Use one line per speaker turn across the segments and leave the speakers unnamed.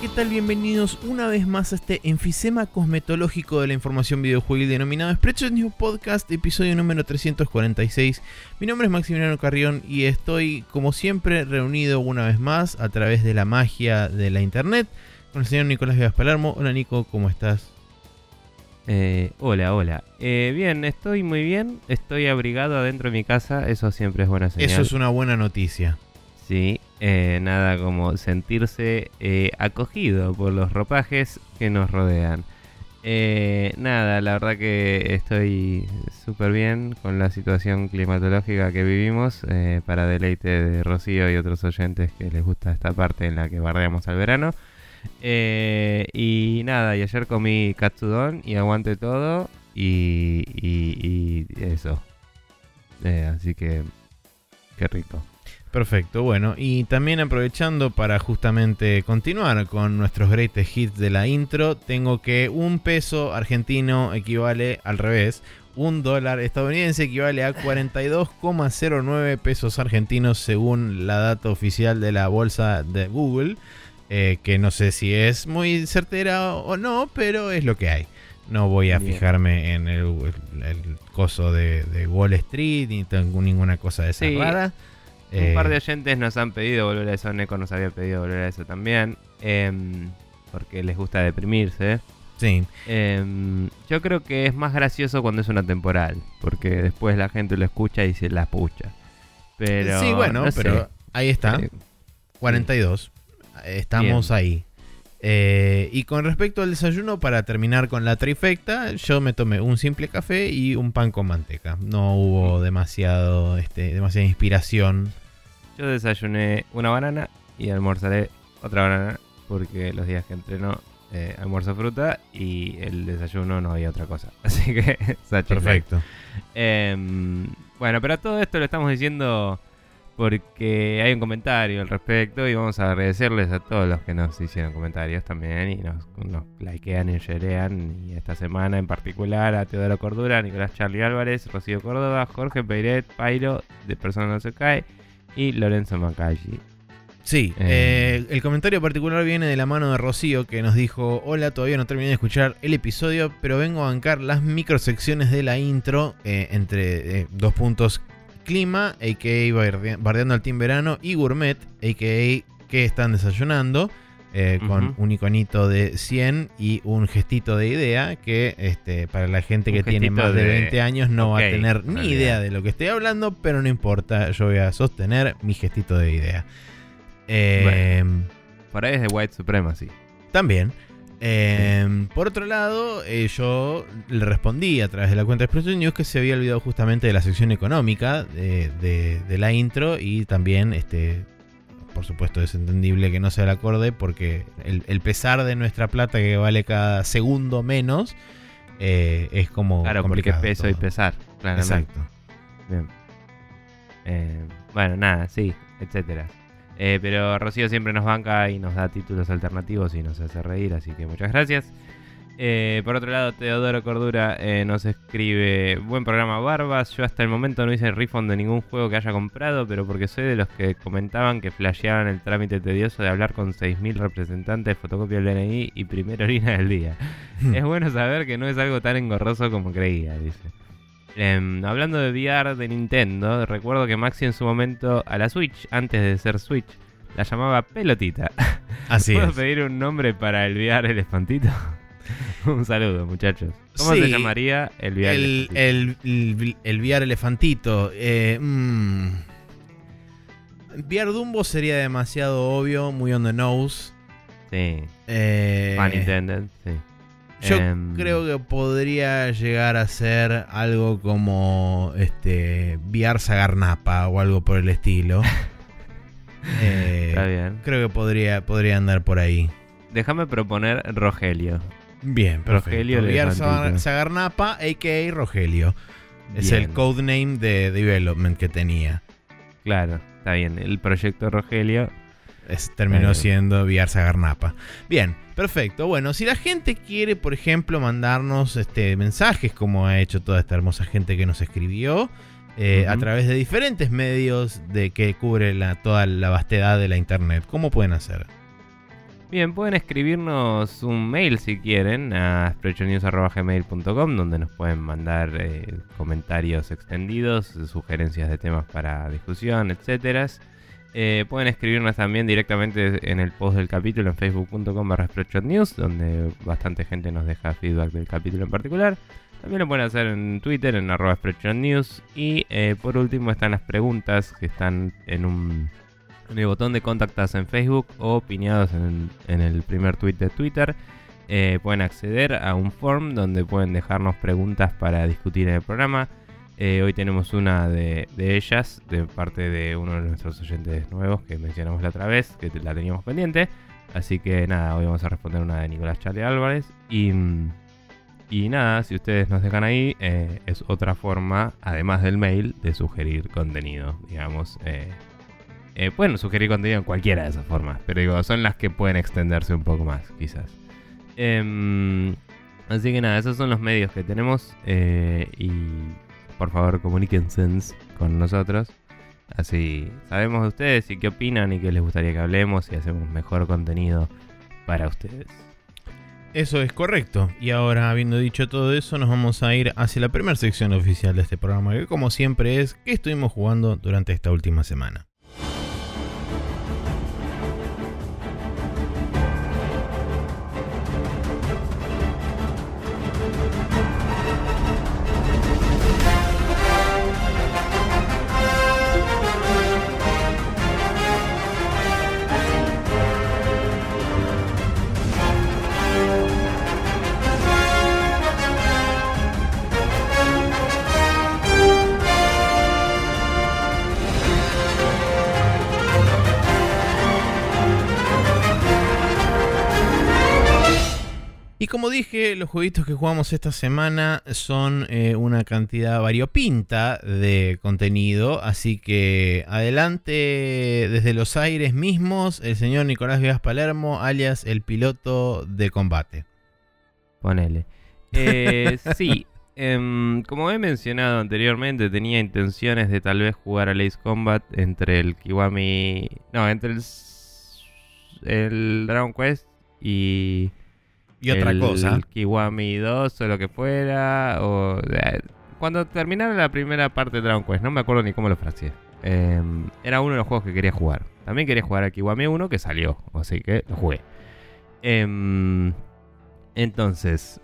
¿qué tal? Bienvenidos una vez más a este enfisema cosmetológico de la información videojuegil denominado Spreadshot News Podcast, episodio número 346. Mi nombre es Maximiliano Carrión y estoy, como siempre, reunido una vez más a través de la magia de la internet con el señor Nicolás Vivas Palermo. Hola Nico, ¿cómo estás?
Eh, hola, hola. Eh, bien, estoy muy bien. Estoy abrigado adentro de mi casa. Eso siempre es buena señal.
Eso es una buena noticia.
Sí, eh, nada como sentirse eh, acogido por los ropajes que nos rodean. Eh, nada, la verdad que estoy súper bien con la situación climatológica que vivimos eh, para deleite de Rocío y otros oyentes que les gusta esta parte en la que bardeamos al verano. Eh, y nada, y ayer comí katsudon y aguante todo y, eso. Así que, qué rico.
Perfecto, bueno, y también aprovechando para justamente continuar con nuestros greatest hits de la intro, tengo que un peso argentino equivale al revés, un dólar estadounidense equivale a 42,09 pesos argentinos según la data oficial de la bolsa de Google, eh, que no sé si es muy certera o no, pero es lo que hay. No voy a
Bien.
fijarme en el, coso de, de Wall Street ni tengo ninguna cosa de esa
Sí, Un par
Eh,
de oyentes nos han pedido volver a eso, Neko nos había pedido volver a eso también, em, porque les gusta deprimirse.
Sí,
Em, yo creo que es más gracioso cuando es una temporal, porque después la gente lo escucha y se la pucha. Pero,
sí, bueno,
no sé.
pero ahí está,
Eh,
42. Estamos ahí. Eh, y con respecto al desayuno, para terminar con la trifecta, yo me tomé un simple café y un pan con manteca. No hubo demasiado, este, demasiada inspiración.
yo desayuné una banana y almorzaré otra banana, porque los días que entreno eh, almuerzo fruta y el desayuno no había otra cosa. Así que.
Perfecto.
Em, bueno, pero todo esto lo estamos diciendo porque hay un comentario al respecto y vamos a agradecerles a todos los que nos hicieron comentarios también y nos, nos likean y sharean. Y esta semana en particular a Teodoro Cordura, Nicolás Charlie Álvarez, Rocío Córdoba, Jorge Peiret, Pairo, de Persona No Se Cae y Lorenzo Macalli.
Sí,
Eh.
eh, el comentario particular viene de la mano de Rocío que nos dijo, hola, todavía no terminé de escuchar el episodio, pero vengo a bancar las microsecciones de la intro eh, entre dos puntos clima, a.k.a. bardea- bardeando al team verano, y gourmet, a.k.a. que están desayunando, eh, con un iconito de 100 y un gestito de idea que este, para la gente
Un
que tiene más de,
de-
20 años no va a tener
en
ni
realidad.
idea de lo que estoy hablando, pero no importa, yo voy a sostener mi gestito de idea. Eh,
Por ahí es de White Supremacy.
También. Eh, Por otro lado, eh, yo le respondí a través de la cuenta de Expression News que se había olvidado justamente de la sección económica de, de- de la intro y también, este, por supuesto, es entendible que no sea el acorde porque el, el pesar de nuestra plata que vale cada segundo menos eh, es como
Claro, porque peso y pesar. Claramente.
Exacto.
Bien. Eh, bueno, nada, sí, etcétera. Eh, pero Rocío siempre nos banca y nos da títulos alternativos y nos hace reír, así que muchas gracias. Eh, por otro lado, Teodoro Cordura eh, nos escribe: Buen programa, Barbas. Yo hasta el momento no hice refund de ningún juego que haya comprado, pero porque soy de los que comentaban que flasheaban el trámite tedioso de hablar con 6.000 representantes, fotocopia del DNI y primera orina del día. es bueno saber que no es algo tan engorroso como creía, dice. Em, hablando de VR de Nintendo, recuerdo que Maxi en su momento a la Switch, antes de ser Switch, la llamaba pelotita.
Así
¿Puedo
es.
pedir un nombre para el VR elefantito? un saludo, muchachos. ¿Cómo
Sí,
se llamaría el VR
El,
elefantito?
el, el, el VR elefantito. Eh, mm. VR Dumbo sería demasiado obvio, muy on the nose.
Sí,
Eh,
intended, sí.
Yo
Em,
creo que podría llegar a ser algo como este VR Sagarnapa o algo por el estilo. Eh,
Está bien.
creo que podría, podría andar por ahí.
Déjame proponer Rogelio.
Bien, perfecto.
Rogelio.
Sagar- Sagarnapa, a.k.a. Rogelio. Es el codename de development que tenía.
Claro, está bien. El proyecto Rogelio.
Es- terminó siendo VR Sagarnapa. Bien, perfecto. Bueno, si la gente quiere, por ejemplo, mandarnos este, mensajes, como ha hecho toda esta hermosa gente que nos escribió, eh, a través de diferentes medios de que cubre la, toda la vastedad de la internet, ¿cómo pueden hacer?
Bien, pueden escribirnos un mail si quieren a sprechonews.gmail.com donde nos pueden mandar eh, comentarios extendidos, sugerencias de temas para discusión, etcétera. Eh, pueden escribirnos también directamente en el post del capítulo en facebook.com barra donde bastante gente nos deja feedback del capítulo en particular. También lo pueden hacer en Twitter, en arroba News. Y eh, por último están las preguntas que están en un en el botón de contactas en Facebook o piñados en, el primer tweet de Twitter. Eh, pueden acceder a un form donde pueden dejarnos preguntas para discutir en el programa. Eh, hoy tenemos una de, ellas de parte de uno de nuestros oyentes nuevos que mencionamos la otra vez, que la teníamos pendiente. Así que nada, hoy vamos a responder una de Nicolás Charlie Álvarez. Y, y nada, si ustedes nos dejan ahí, eh, es otra forma, además del mail, de sugerir contenido. Digamos, eh, pueden sugerir contenido en cualquiera de esas formas, pero digo, son las que pueden extenderse un poco más, quizás. Em, así que nada, esos son los medios que tenemos eh, y por favor comuníquense con nosotros. Así sabemos de ustedes y qué opinan y qué les gustaría que hablemos y hacemos mejor contenido para ustedes.
Eso es correcto. Y ahora, habiendo dicho todo eso, nos vamos a ir hacia la primera sección oficial de este programa, que como siempre es ¿qué estuvimos jugando durante esta última semana? Como dije, los jueguitos que jugamos esta semana son eh, una cantidad variopinta de contenido, así que adelante desde los aires mismos el señor Nicolás Vivas Palermo, alias el piloto de combate.
Ponele. Eh, sí, em, como he mencionado anteriormente, tenía intenciones de tal vez jugar a Ace Combat entre el Kiwami... No, entre el, el Dragon Quest y
y otra cosa.
El Kiwami 2 o lo que fuera. O, eh, cuando terminara la primera parte de Dragon Quest, no me acuerdo ni cómo lo fraseé. Em, era uno de los juegos que quería jugar. También quería jugar a Kiwami 1 que salió, así que lo jugué. Em, entonces,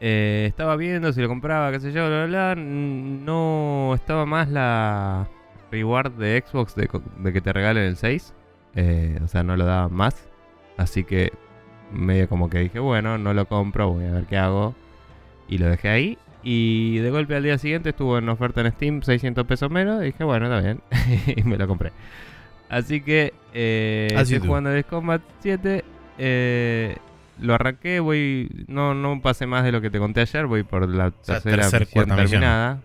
eh, estaba viendo si lo compraba, qué sé yo, bla, bla, No estaba más la reward de Xbox de, que te regalen el 6. Eh, o sea, no lo daban más. Así que medio como que dije, bueno, no lo compro, voy a ver qué hago. Y lo dejé ahí. Y de golpe al día siguiente estuvo en oferta en Steam, 600 pesos menos. Y dije, bueno, está bien. y me lo compré. Así que eh, estoy jugando Death Combat 7. Eh, lo arranqué, voy. No, no pasé más de lo que te conté ayer. Voy por la tercera misión terminada.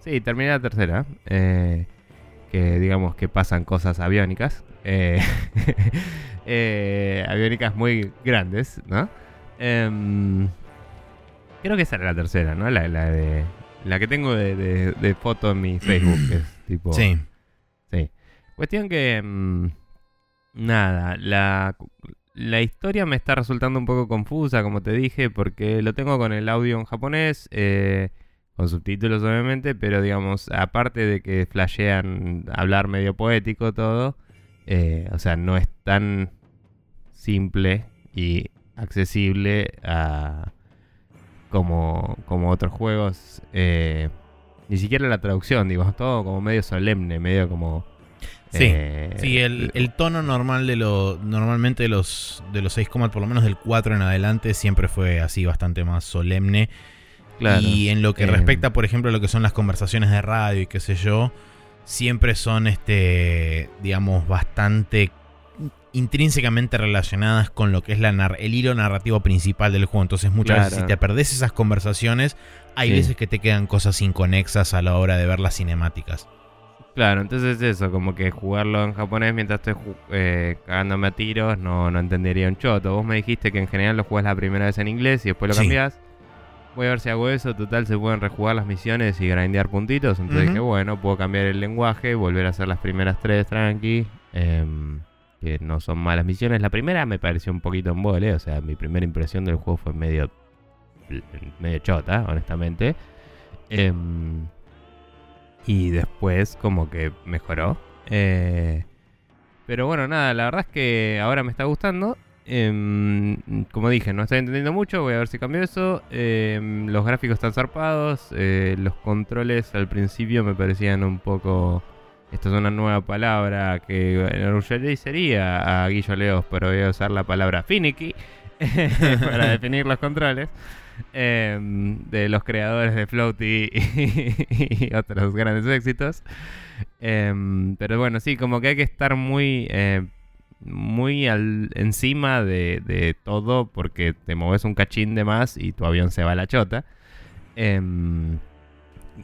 Sí, terminé la tercera. Eh, que digamos que pasan cosas aviónicas. Eh, eh, aviónicas muy grandes, ¿no? Em, creo que esa era la tercera, ¿no? La, de, la que tengo de, foto en mi Facebook, que es tipo...
Sí.
Sí. Cuestión que... Em, nada, la, la historia me está resultando un poco confusa, como te dije, porque lo tengo con el audio en japonés. Eh, con subtítulos obviamente, pero digamos, aparte de que flashean hablar medio poético todo, eh, o sea, no es tan simple y accesible a, como, como otros juegos. Eh, ni siquiera la traducción, digo, todo como medio solemne, medio como...
Sí, eh, sí el, el, tono normal de lo normalmente de los de los 6 por lo menos del 4 en adelante siempre fue así bastante más solemne y en lo que respecta, por ejemplo, a lo que son las conversaciones de radio y qué sé yo, siempre son, este, digamos, bastante intrínsecamente relacionadas con lo que es la el hilo narrativo principal del juego. Entonces, muchas veces si te perdés esas conversaciones, hay veces que te quedan cosas inconexas a la hora de ver las cinemáticas.
Claro, entonces eso, como que jugarlo en japonés mientras estoy eh, cagándome a tiros, no, no entendería un choto. Vos me dijiste que en general lo jugás la primera vez en inglés y después lo cambiás. Voy a ver si hago eso. Total, se pueden rejugar las misiones y grindear puntitos. Entonces dije, bueno, puedo cambiar el lenguaje, volver a hacer las primeras tres tranqui. Em, que no son malas misiones. La primera me pareció un poquito en vole, o sea, mi primera impresión del juego fue medio, medio chota, honestamente. Em, y después como que mejoró. Eh, pero bueno, nada, la verdad es que ahora me está gustando. Em, como dije, no estoy entendiendo mucho, voy a ver si cambio eso. Em, los gráficos están zarpados, eh, los controles al principio me parecían un poco... Esto es una nueva palabra que sería a Guillo Leos, pero voy a usar la palabra finicky para definir los controles. Em, de los creadores de Floaty y, otros grandes éxitos. pero bueno, sí, como que hay que estar muy eh, muy al, encima de, todo porque te mueves un cachín de más y tu avión se va a la chota. Em,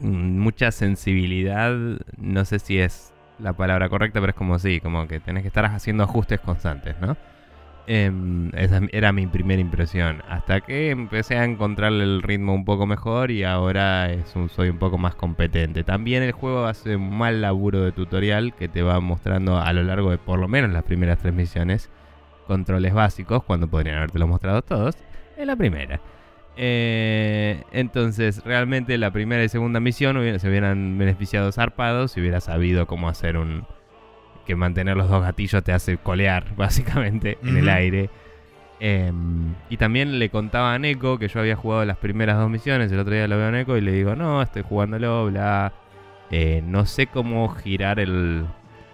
mucha sensibilidad, no sé si es la palabra correcta, pero es como sí, como que tenés que estar haciendo ajustes constantes, ¿no? Em, esa era mi primera impresión. Hasta que empecé a encontrar el ritmo un poco mejor y ahora soy un poco más competente. También el juego hace un mal laburo de tutorial que te va mostrando a lo largo de por lo menos las primeras tres misiones controles básicos cuando podrían haberte mostrado todos en la primera. Eh, entonces, realmente la primera y segunda misión se hubieran beneficiado zarpados si hubiera sabido cómo hacer un, que mantener los dos gatillos te hace colear, básicamente, en el aire. Em, y también le contaba a Neko que yo había jugado las primeras dos misiones. El otro día lo veo a Neko y le digo, no, estoy jugándolo, bla. Eh, no sé cómo girar el,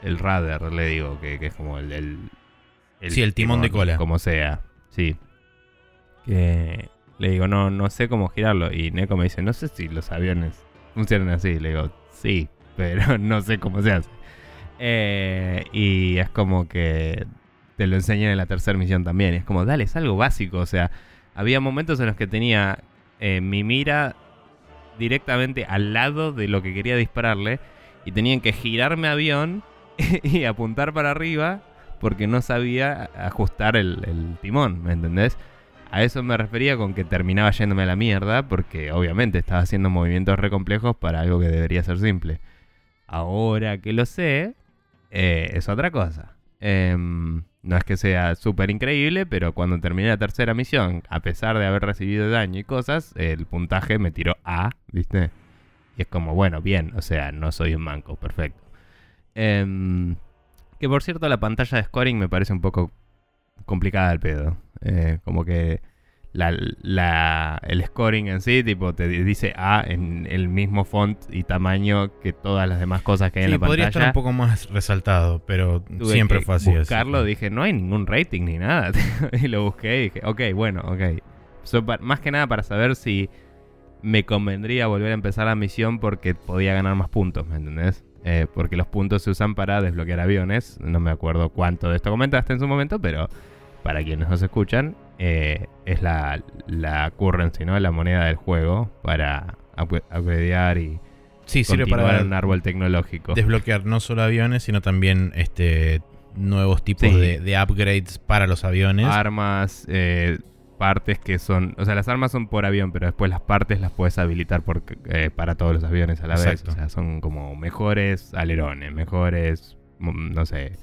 el radar, le digo, que, es como el,
el, sí, el timón, de cola.
Como sea, sí. Que le digo, no, no sé cómo girarlo. Y Neko me dice, no sé si los aviones funcionan así. Le digo, sí, pero no sé cómo se hace. Eh, y es como que te lo enseñan en la tercera misión también. es como, dale, es algo básico. O sea, había momentos en los que tenía eh, mi mira directamente al lado de lo que quería dispararle. Y tenían que girarme avión y apuntar para arriba porque no sabía ajustar el, el timón, ¿me entendés? A eso me refería con que terminaba yéndome a la mierda porque obviamente estaba haciendo movimientos re complejos para algo que debería ser simple. Ahora que lo sé, eh, es otra cosa. Em, no es que sea súper increíble, pero cuando terminé la tercera misión, a pesar de haber recibido daño y cosas, el puntaje me tiró A, ¿viste? Y es como, bueno, bien, o sea, no soy un manco, perfecto. Em, que por cierto, la pantalla de scoring me parece un poco complicada al pedo. Eh, como que la, el scoring en sí, tipo, te dice A en el mismo font y tamaño que todas las demás cosas que hay en la
podría estar un poco más resaltado, pero siempre fue así.
buscarlo, dije, no hay ningún rating ni nada. y lo busqué y dije, ok, bueno, ok. más que nada para saber si me convendría volver a empezar la misión porque podía ganar más puntos, ¿me entendés? Eh, porque los puntos se usan para desbloquear aviones. No me acuerdo cuánto de esto comentaste en su momento, pero para quienes nos escuchan, eh, es la, la currency, ¿no? La moneda del juego para upgradear y
sí, sirve para
un árbol tecnológico.
Desbloquear no solo aviones, sino también este nuevos tipos de, upgrades para los aviones.
Armas, eh, partes que son... O sea, las armas son por avión, pero después las partes las puedes habilitar por, eh, para todos los aviones a la vez. O sea, son como mejores alerones, mejores, mm, no sé,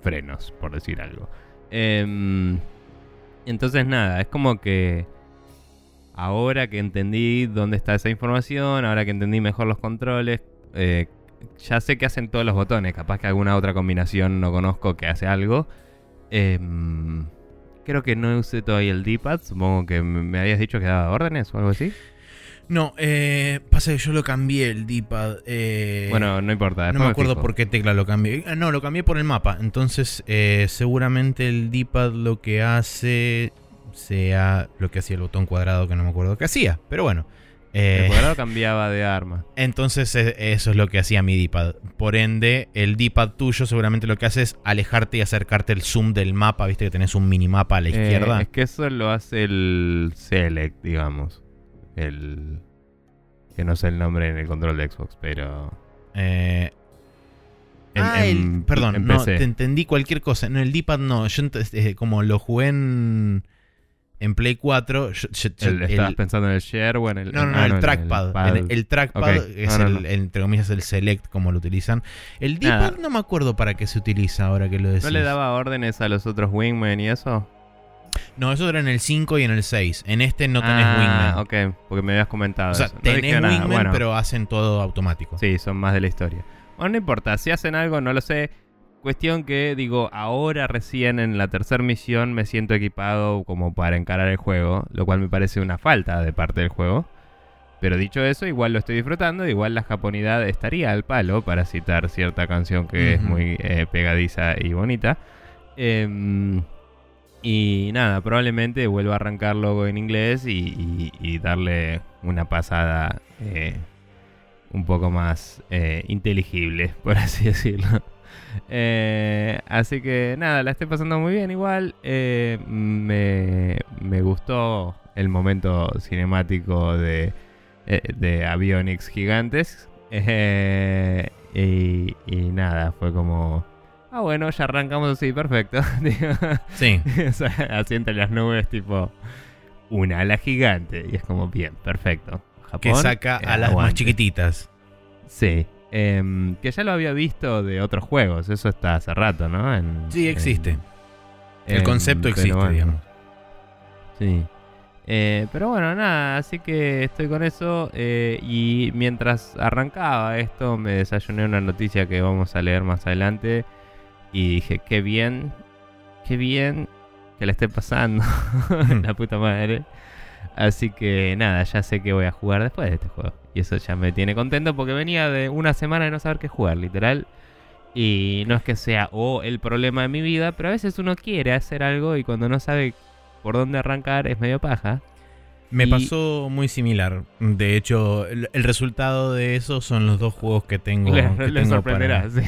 frenos, por decir algo. Eh, entonces nada, es como que ahora que entendí dónde está esa información, ahora que entendí mejor los controles, eh, ya sé que hacen todos los botones, capaz que alguna otra combinación no conozco que hace algo. Em, creo que no usé todavía el D-pad, supongo que me habías dicho que daba órdenes o algo así.
No, eh, pasa que yo lo cambié el D-pad. Eh,
bueno, no importa.
No me acuerdo por qué tecla lo cambié. Ah, no, lo cambié por el mapa. Entonces, eh, seguramente el D-pad lo que hace sea lo que hacía el botón cuadrado, que no me acuerdo qué hacía. Pero bueno.
el cuadrado cambiaba de arma.
Entonces, eso es lo que hacía mi D-pad. Por ende, el D-pad tuyo seguramente lo que hace es alejarte y acercarte el zoom del mapa. Viste que tenés un minimapa a la izquierda.
Es que eso lo hace el Select, digamos. El. Que no sé el nombre en el control de Xbox, pero.
Eh, ah, perdón, no, te entendí cualquier cosa. No, el D-pad no. Yo eh, como lo jugué en. en Play 4.
¿Estabas pensando en el share o en el.?
No, no,
ah,
el trackpad. El, trackpad es el, entre comillas, el select, como lo utilizan. El D-pad no me acuerdo para qué se utiliza ahora que lo decís.
¿No le daba órdenes a los otros Wingmen y eso?
No, eso era en el 5 y en el 6. En este no tenés ah, Wingman.
ok, porque me habías comentado. O
sea, tenés Wingman, pero hacen todo automático.
Sí, son más de la historia. Bueno, no importa, si hacen algo, no lo sé. Cuestión que, digo, ahora recién en la tercera misión me siento equipado como para encarar el juego, lo cual me parece una falta de parte del juego. Pero dicho eso, igual lo estoy disfrutando, igual la japonidad estaría al palo, para citar cierta canción que es muy eh, pegadiza y bonita. Em, y nada, probablemente vuelva a arrancarlo en inglés y, darle una pasada eh, un poco más eh, inteligible, por así decirlo. Eh, así que nada, la estoy pasando muy bien igual. Eh, me, gustó el momento cinemático de, de Avionics gigantes. Y, nada, fue como... Ah, bueno, ya arrancamos así, perfecto.
sí.
así entre las nubes, tipo... Una ala gigante. Y es como, bien, perfecto.
que saca a las más chiquititas.
Sí. Em, que ya lo había visto de otros juegos, eso está hace rato, ¿no?
sí, existe. El concepto existe, digamos.
Sí. Eh, pero bueno, nada, así que estoy con eso. Eh, y mientras arrancaba esto, me desayuné una noticia que vamos a leer más adelante. Y dije, qué bien, qué bien que le esté pasando. la puta madre. Así que nada, ya sé que voy a jugar después de este juego. Y eso ya me tiene contento porque venía de una semana de no saber qué jugar, literal. Y no es que sea o el problema de mi vida, pero a veces uno quiere hacer algo y cuando no sabe por dónde arrancar es medio paja.
Me pasó muy similar. De hecho, el, resultado de eso son los dos juegos que tengo.
Le, sorprenderá, sí.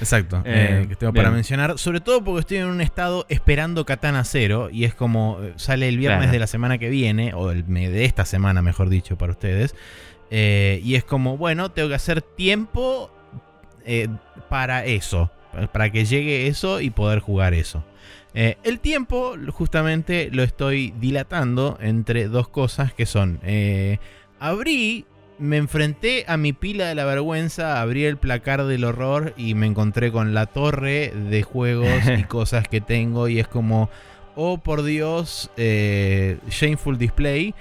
Exacto, eh, eh, que tengo para mencionar. Sobre todo porque estoy en un estado esperando Katana Zero y es como eh, sale el viernes de la semana que viene, o el, de esta semana, mejor dicho, para ustedes. Eh, y es como, bueno, tengo que hacer tiempo para eso, para que llegue eso y poder jugar eso. Eh, el tiempo justamente lo estoy dilatando entre dos cosas que son, abrí, me enfrenté a mi pila de la vergüenza, abrí el placar del horror y me encontré con la torre de juegos y cosas que tengo y es como, oh por Dios, Shameful Display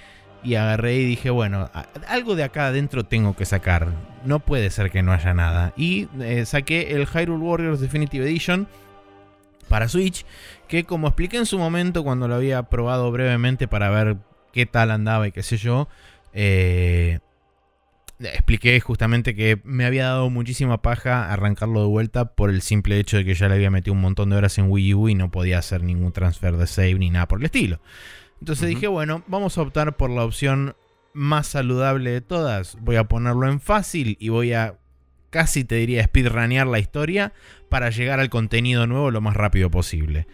y agarré y dije, bueno, algo de acá adentro tengo que sacar. No puede ser que no haya nada. Y eh, saqué el Hyrule Warriors Definitive Edition para Switch, que como expliqué en su momento cuando lo había probado brevemente para ver qué tal andaba y qué sé yo, eh, expliqué justamente que me había dado muchísima paja arrancarlo de vuelta por el simple hecho de que ya le había metido un montón de horas en Wii U y no podía hacer ningún transfer de save ni nada por el estilo. Entonces dije, bueno, vamos a optar por la opción más saludable de todas. Voy a ponerlo en fácil y voy a casi te diría speedrunear la historia para llegar al contenido nuevo lo más rápido posible.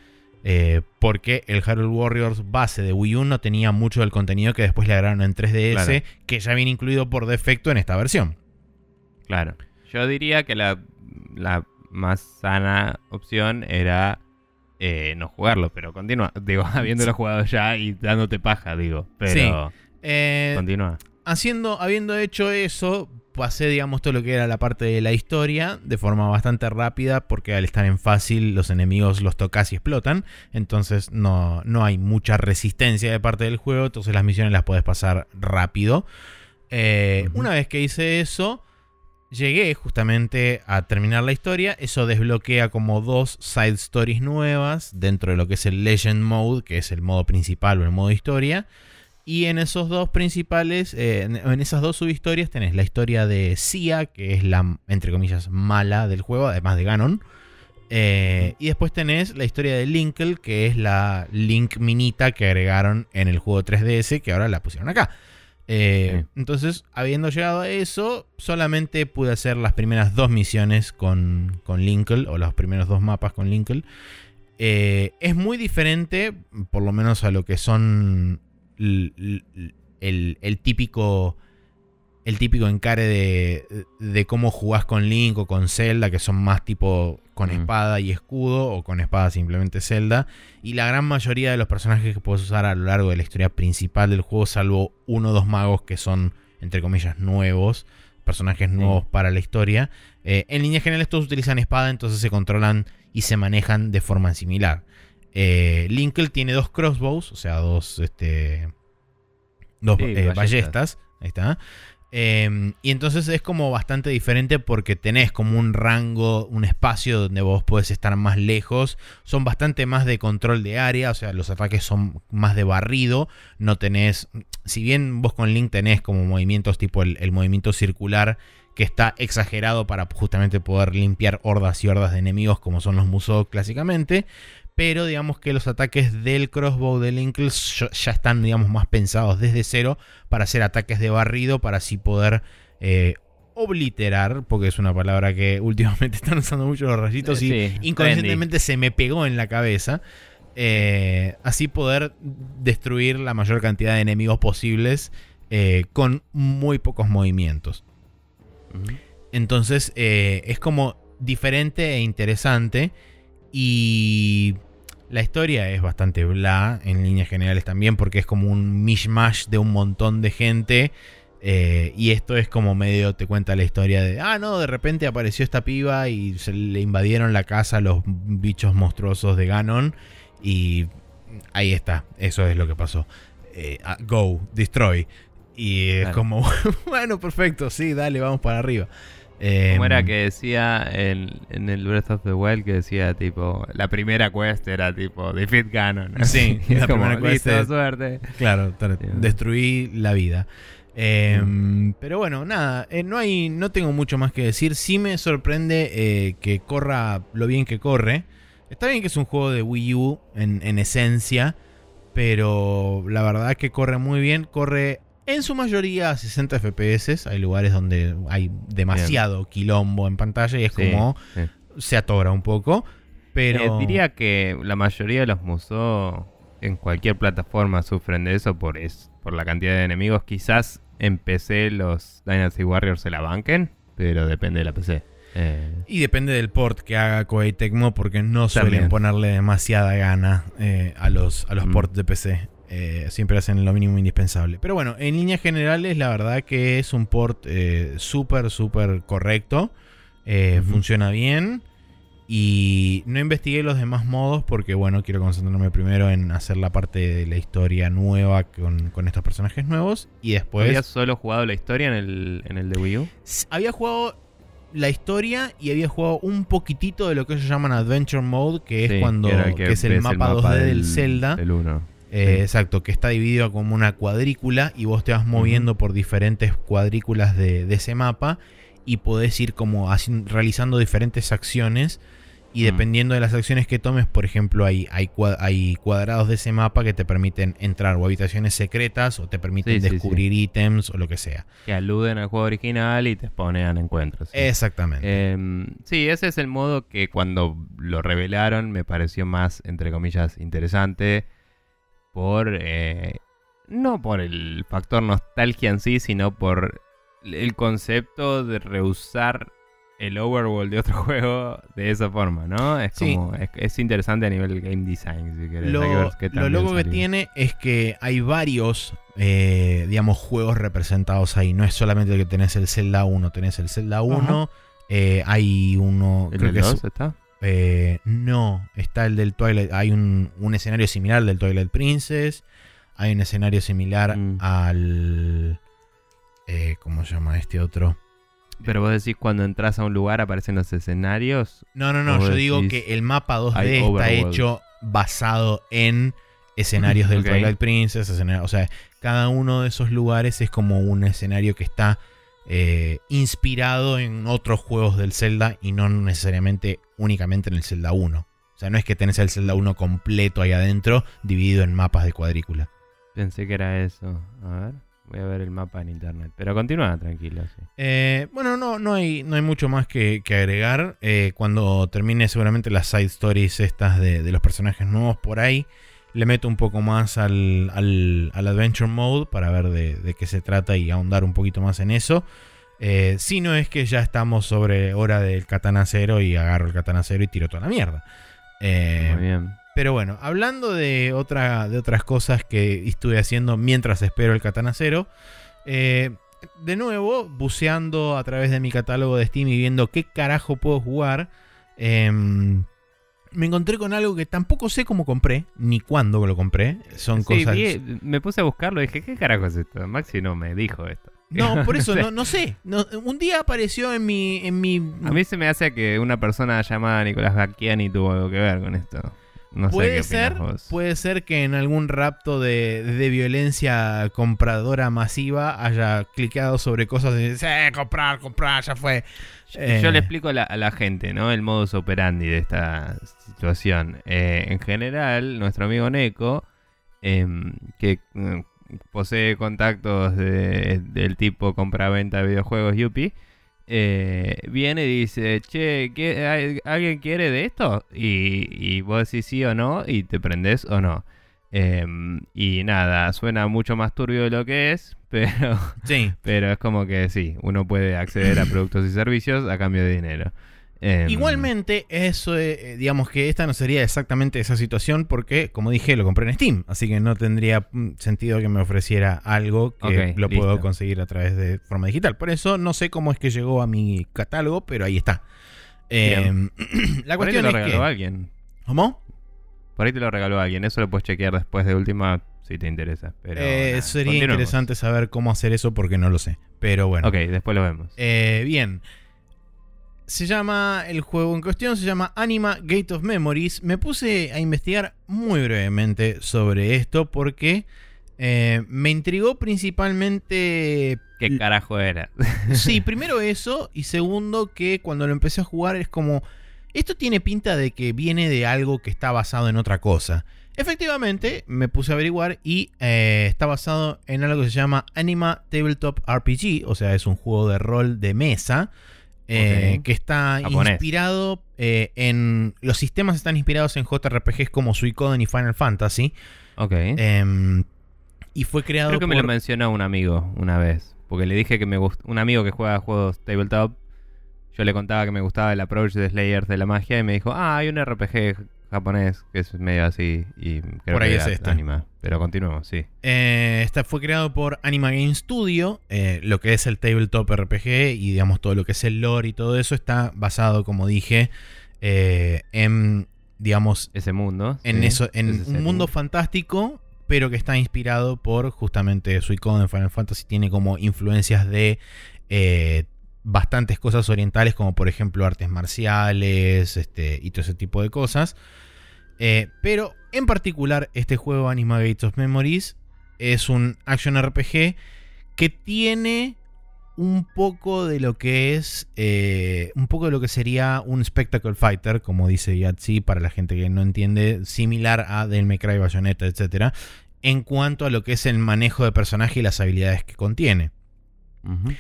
Eh, porque el Hyrule Warriors base de Wii U no tenía mucho del contenido que después le agregaron en 3DS, que ya viene incluido por defecto en esta versión.
Claro. Yo diría que la, la más sana opción era eh, no jugarlo, pero continúa. Digo, habiéndolo jugado ya y dándote paja, digo. Pero
eh,
continúa.
Haciendo, habiendo hecho eso, pasé, digamos, todo lo que era la parte de la historia de forma bastante rápida, porque al estar en fácil, los enemigos los tocas y explotan. Entonces no, no hay mucha resistencia de parte del juego. Entonces las misiones las puedes pasar rápido. Eh, una vez que hice eso llegué justamente a terminar la historia. Eso desbloquea como dos side stories nuevas dentro de lo que es el Legend Mode, que es el modo principal o el modo historia. Y en esos dos principales, eh, en esas dos subhistorias tenés la historia de Sia, que es la, entre comillas, mala del juego, además de Ganon. Eh, y después tenés la historia de Linkle, que es la Link minita que agregaron en el juego 3DS, que ahora la pusieron acá. Eh, entonces, habiendo llegado a eso, solamente pude hacer las primeras dos misiones con, con Linkle, o los primeros dos mapas con Linkle. Eh, es muy diferente, por lo menos a lo que son el, típico el típico encare de, de, cómo jugás con Link o con Zelda, que son más tipo con espada y escudo o con espada simplemente Zelda. Y la gran mayoría de los personajes que puedes usar a lo largo de la historia principal del juego, salvo uno o dos magos que son, entre comillas, nuevos, personajes nuevos para la historia. eh, en líneas generales todos utilizan espada, entonces se controlan y se manejan de forma similar. Eh, Linkle tiene dos crossbows, o sea, dos, este, dos
Sí,
eh,
ballestas.
ballestas. Ahí está. Eh, y entonces es como bastante diferente porque tenés como un rango, un espacio donde vos podés estar más lejos. Son bastante más de control de área, o sea, los ataques son más de barrido. No tenés, si bien vos con Link tenés como movimientos tipo el, el movimiento circular que está exagerado para justamente poder limpiar hordas y hordas de enemigos como son los Musou clásicamente. Pero digamos que los ataques del crossbow de Linkle ya están digamos más pensados desde cero para hacer ataques de barrido para así poder eh, obliterar, porque es una palabra que últimamente están usando mucho los rayitos y
Sí,
inconscientemente se me pegó en la cabeza. Eh, así poder destruir la mayor cantidad de enemigos posibles eh, con muy pocos movimientos. Entonces eh, es como diferente e interesante. Y la historia es bastante bla en líneas generales también, porque es como un mishmash de un montón de gente. eh, y esto es como medio te cuenta la historia de, ah, no, de repente apareció esta piba y se le invadieron la casa a los bichos monstruosos de Ganon. Y ahí está, eso es lo que pasó. Eh, ah, go, destroy. Y es
Claro.
como, bueno, perfecto, sí, dale, vamos para arriba. Eh,
¿Cómo era que decía en, en el Breath of the Wild que decía tipo la primera quest era tipo defeat Ganon?
Sí,
es
la
como,
primera quest
"Listo,
es-
suerte.
Claro, destruí la vida. Eh, Pero bueno, nada, eh, no hay, no tengo mucho más que decir. Sí me sorprende eh, que corra lo bien que corre. Está bien que es un juego de Wii U en, en esencia, pero la verdad que corre muy bien. Corre en su mayoría a 60 FPS. Hay lugares donde hay demasiado quilombo en pantalla y es
Sí,
como
sí.
se atora un poco. Pero
Eh, diría que la mayoría de los musos en cualquier plataforma sufren de eso por, es, por la cantidad de enemigos. Quizás en PC los Dynasty Warriors se la banquen, pero depende de la PC. Eh,
Y depende del port que haga Koei Tecmo, porque no suelen
También.
ponerle demasiada gana eh, a los, a los
Mm.
ports de PC. Eh, siempre hacen lo mínimo indispensable. Pero bueno, en líneas generales, la verdad que es un port eh, súper, súper correcto. Eh. Funciona bien. Y no investigué los demás modos porque, bueno, quiero concentrarme primero en hacer la parte de la historia nueva con, con estos personajes nuevos. Y después...
¿Habías solo jugado la historia en el, en el de Wii U?
Había jugado la historia y había jugado un poquitito de lo que ellos llaman Adventure Mode, que es cuando que es el mapa 2D del, Zelda.
Del 1.
Eh,
sí.
Exacto, que está dividido como una cuadrícula y vos te vas moviendo por diferentes cuadrículas de, de ese mapa y podés ir como realizando diferentes acciones y
Mm.
dependiendo de las acciones que tomes, por ejemplo, hay, hay, cua- hay cuadrados de ese mapa que te permiten entrar o habitaciones secretas o te permiten
Sí, sí,
descubrir ítems o lo que sea.
Que aluden al juego original y te exponen encuentros.
Exactamente.
Eh, sí, ese es el modo que cuando lo revelaron me pareció más, entre comillas, interesante. Por. eh, no por el factor nostalgia en sí, sino por el concepto de reusar el overworld de otro juego de esa forma, ¿no? Es
Sí.
como. Es, es interesante a nivel game design, si querés.
Lo,
que qué
lo loco que tiene es que hay varios, eh, digamos, juegos representados ahí. No es solamente el que tenés el Zelda 1, tenés el Zelda 1, eh, hay uno,
¿El
creo
del
que es-
2 está?
Eh, no, está el del Twilight, hay un, un escenario similar del Twilight Princess, hay un escenario similar
Mm.
al... Eh, ¿Cómo se llama este otro?
Pero vos decís cuando entras a un lugar aparecen los escenarios.
No, no, no, yo digo que el mapa 2D
hay
está hecho basado en escenarios del
Ok.
Twilight Princess, escenario- o sea, cada uno de esos lugares es como un escenario que está eh, inspirado en otros juegos del Zelda y no necesariamente únicamente en el Zelda 1. O sea, no es que tenés el Zelda 1 completo ahí adentro, dividido en mapas de cuadrícula.
Pensé que era eso. A ver, voy a ver el mapa en internet. Pero continúa tranquilo, sí.
Eh, bueno, no, no, hay, no hay mucho más que, que agregar. Eh, cuando termine seguramente las side stories estas de, de los personajes nuevos por ahí, le meto un poco más al, al, al Adventure Mode para ver de, de qué se trata y ahondar un poquito más en eso. Eh, si no es que ya estamos sobre hora del katana cero y agarro el katana cero y tiro toda la mierda. Eh,
Muy bien.
pero bueno, hablando de, otra, de otras cosas que estuve haciendo mientras espero el katana cero. eh, de nuevo, buceando a través de mi catálogo de Steam y viendo qué carajo puedo jugar. em, me encontré con algo que tampoco sé cómo compré, ni cuándo lo compré. Son
Sí,
cosas.
vi- me puse a buscarlo y dije, ¿qué carajo es esto? Maxi no me dijo esto.
No, por eso no, no sé. No, un día apareció en mi. En mi
A mí se me hace que una persona llamada Nicolás Bacchiani tuvo algo que ver con esto. No sé
puede ser,
vos.
puede ser que en algún rapto de, de violencia compradora masiva haya clicado sobre cosas y dice, eh, comprar, comprar, ya fue.
Yo,
Eh.
yo le explico a la, a la gente, ¿no? El modus operandi de esta situación. Eh, en general, nuestro amigo Neko, em, que mm, posee contactos de- del tipo compra-venta de videojuegos Yuppie, eh, viene y dice, che, ¿qué- hay- ¿alguien quiere de esto? Y, y vos decís sí o no y te prendés o no. Em, y nada, suena mucho más turbio de lo que es, pero...
Sí.
Pero es como que sí, uno puede acceder a productos y servicios a cambio de dinero. Em,
Igualmente, eso, eh, digamos que esta no sería exactamente esa situación porque, como dije, lo compré en Steam. Así que no tendría mm, sentido que me ofreciera algo que lo puedo conseguir a través de forma digital. Por eso no sé cómo es que llegó a mi catálogo, pero ahí está. Eh, la
por ahí te
cuestión
lo
es
regaló
que...
alguien.
¿Cómo?
Por ahí te lo regaló alguien. Eso lo puedes chequear después de última si te interesa. Pero
Eh, sería interesante saber cómo hacer eso porque no lo sé. Pero bueno.
Ok, después lo vemos.
Eh, bien. Se llama, el juego en cuestión se llama Anima Gate of Memories. Me puse a investigar muy brevemente sobre esto porque eh, me intrigó principalmente...
¿Qué carajo era?
Sí, primero eso y segundo que cuando lo empecé a jugar es como... Esto tiene pinta de que viene de algo que está basado en otra cosa. Efectivamente, me puse a averiguar y eh, está basado en algo que se llama Anima Tabletop RPG, o sea, es un juego de rol de mesa eh, que está
Japonés.
inspirado eh, en... Los sistemas están inspirados en JRPGs como Suicoden y Final Fantasy.
Ok.
em, y fue creado
Creo que me lo mencionó un amigo una vez. Porque le dije que me gusta. Un amigo que juega juegos tabletop. Yo le contaba que me gustaba el approach de Slayers de la magia. Y me dijo, ah, hay un RPG japonés que es medio así. Y creo
Por ahí
que
es este.
Anima. Pero continuemos, sí.
Eh, esta fue creado por Anima Game Studio. eh, lo que es el tabletop RPG y digamos todo lo que es el lore y todo eso está basado, como dije, eh, en digamos
Ese mundo.
en
sí,
eso, en un mundo fantástico, pero que está inspirado por justamente Suicoden Final Fantasy. Tiene como influencias de eh, bastantes cosas orientales, como por ejemplo artes marciales este, y todo ese tipo de cosas. Eh, pero en particular, este juego Anima Gates of Memories es un action RPG que tiene un poco de lo que es, eh, un poco de lo que sería un Spectacle Fighter, como dice Yahtzee, para la gente que no entiende, similar a Devil May Cry, Bayonetta, etc. En cuanto a lo que es el manejo de personaje y las habilidades que contiene.
Ujú.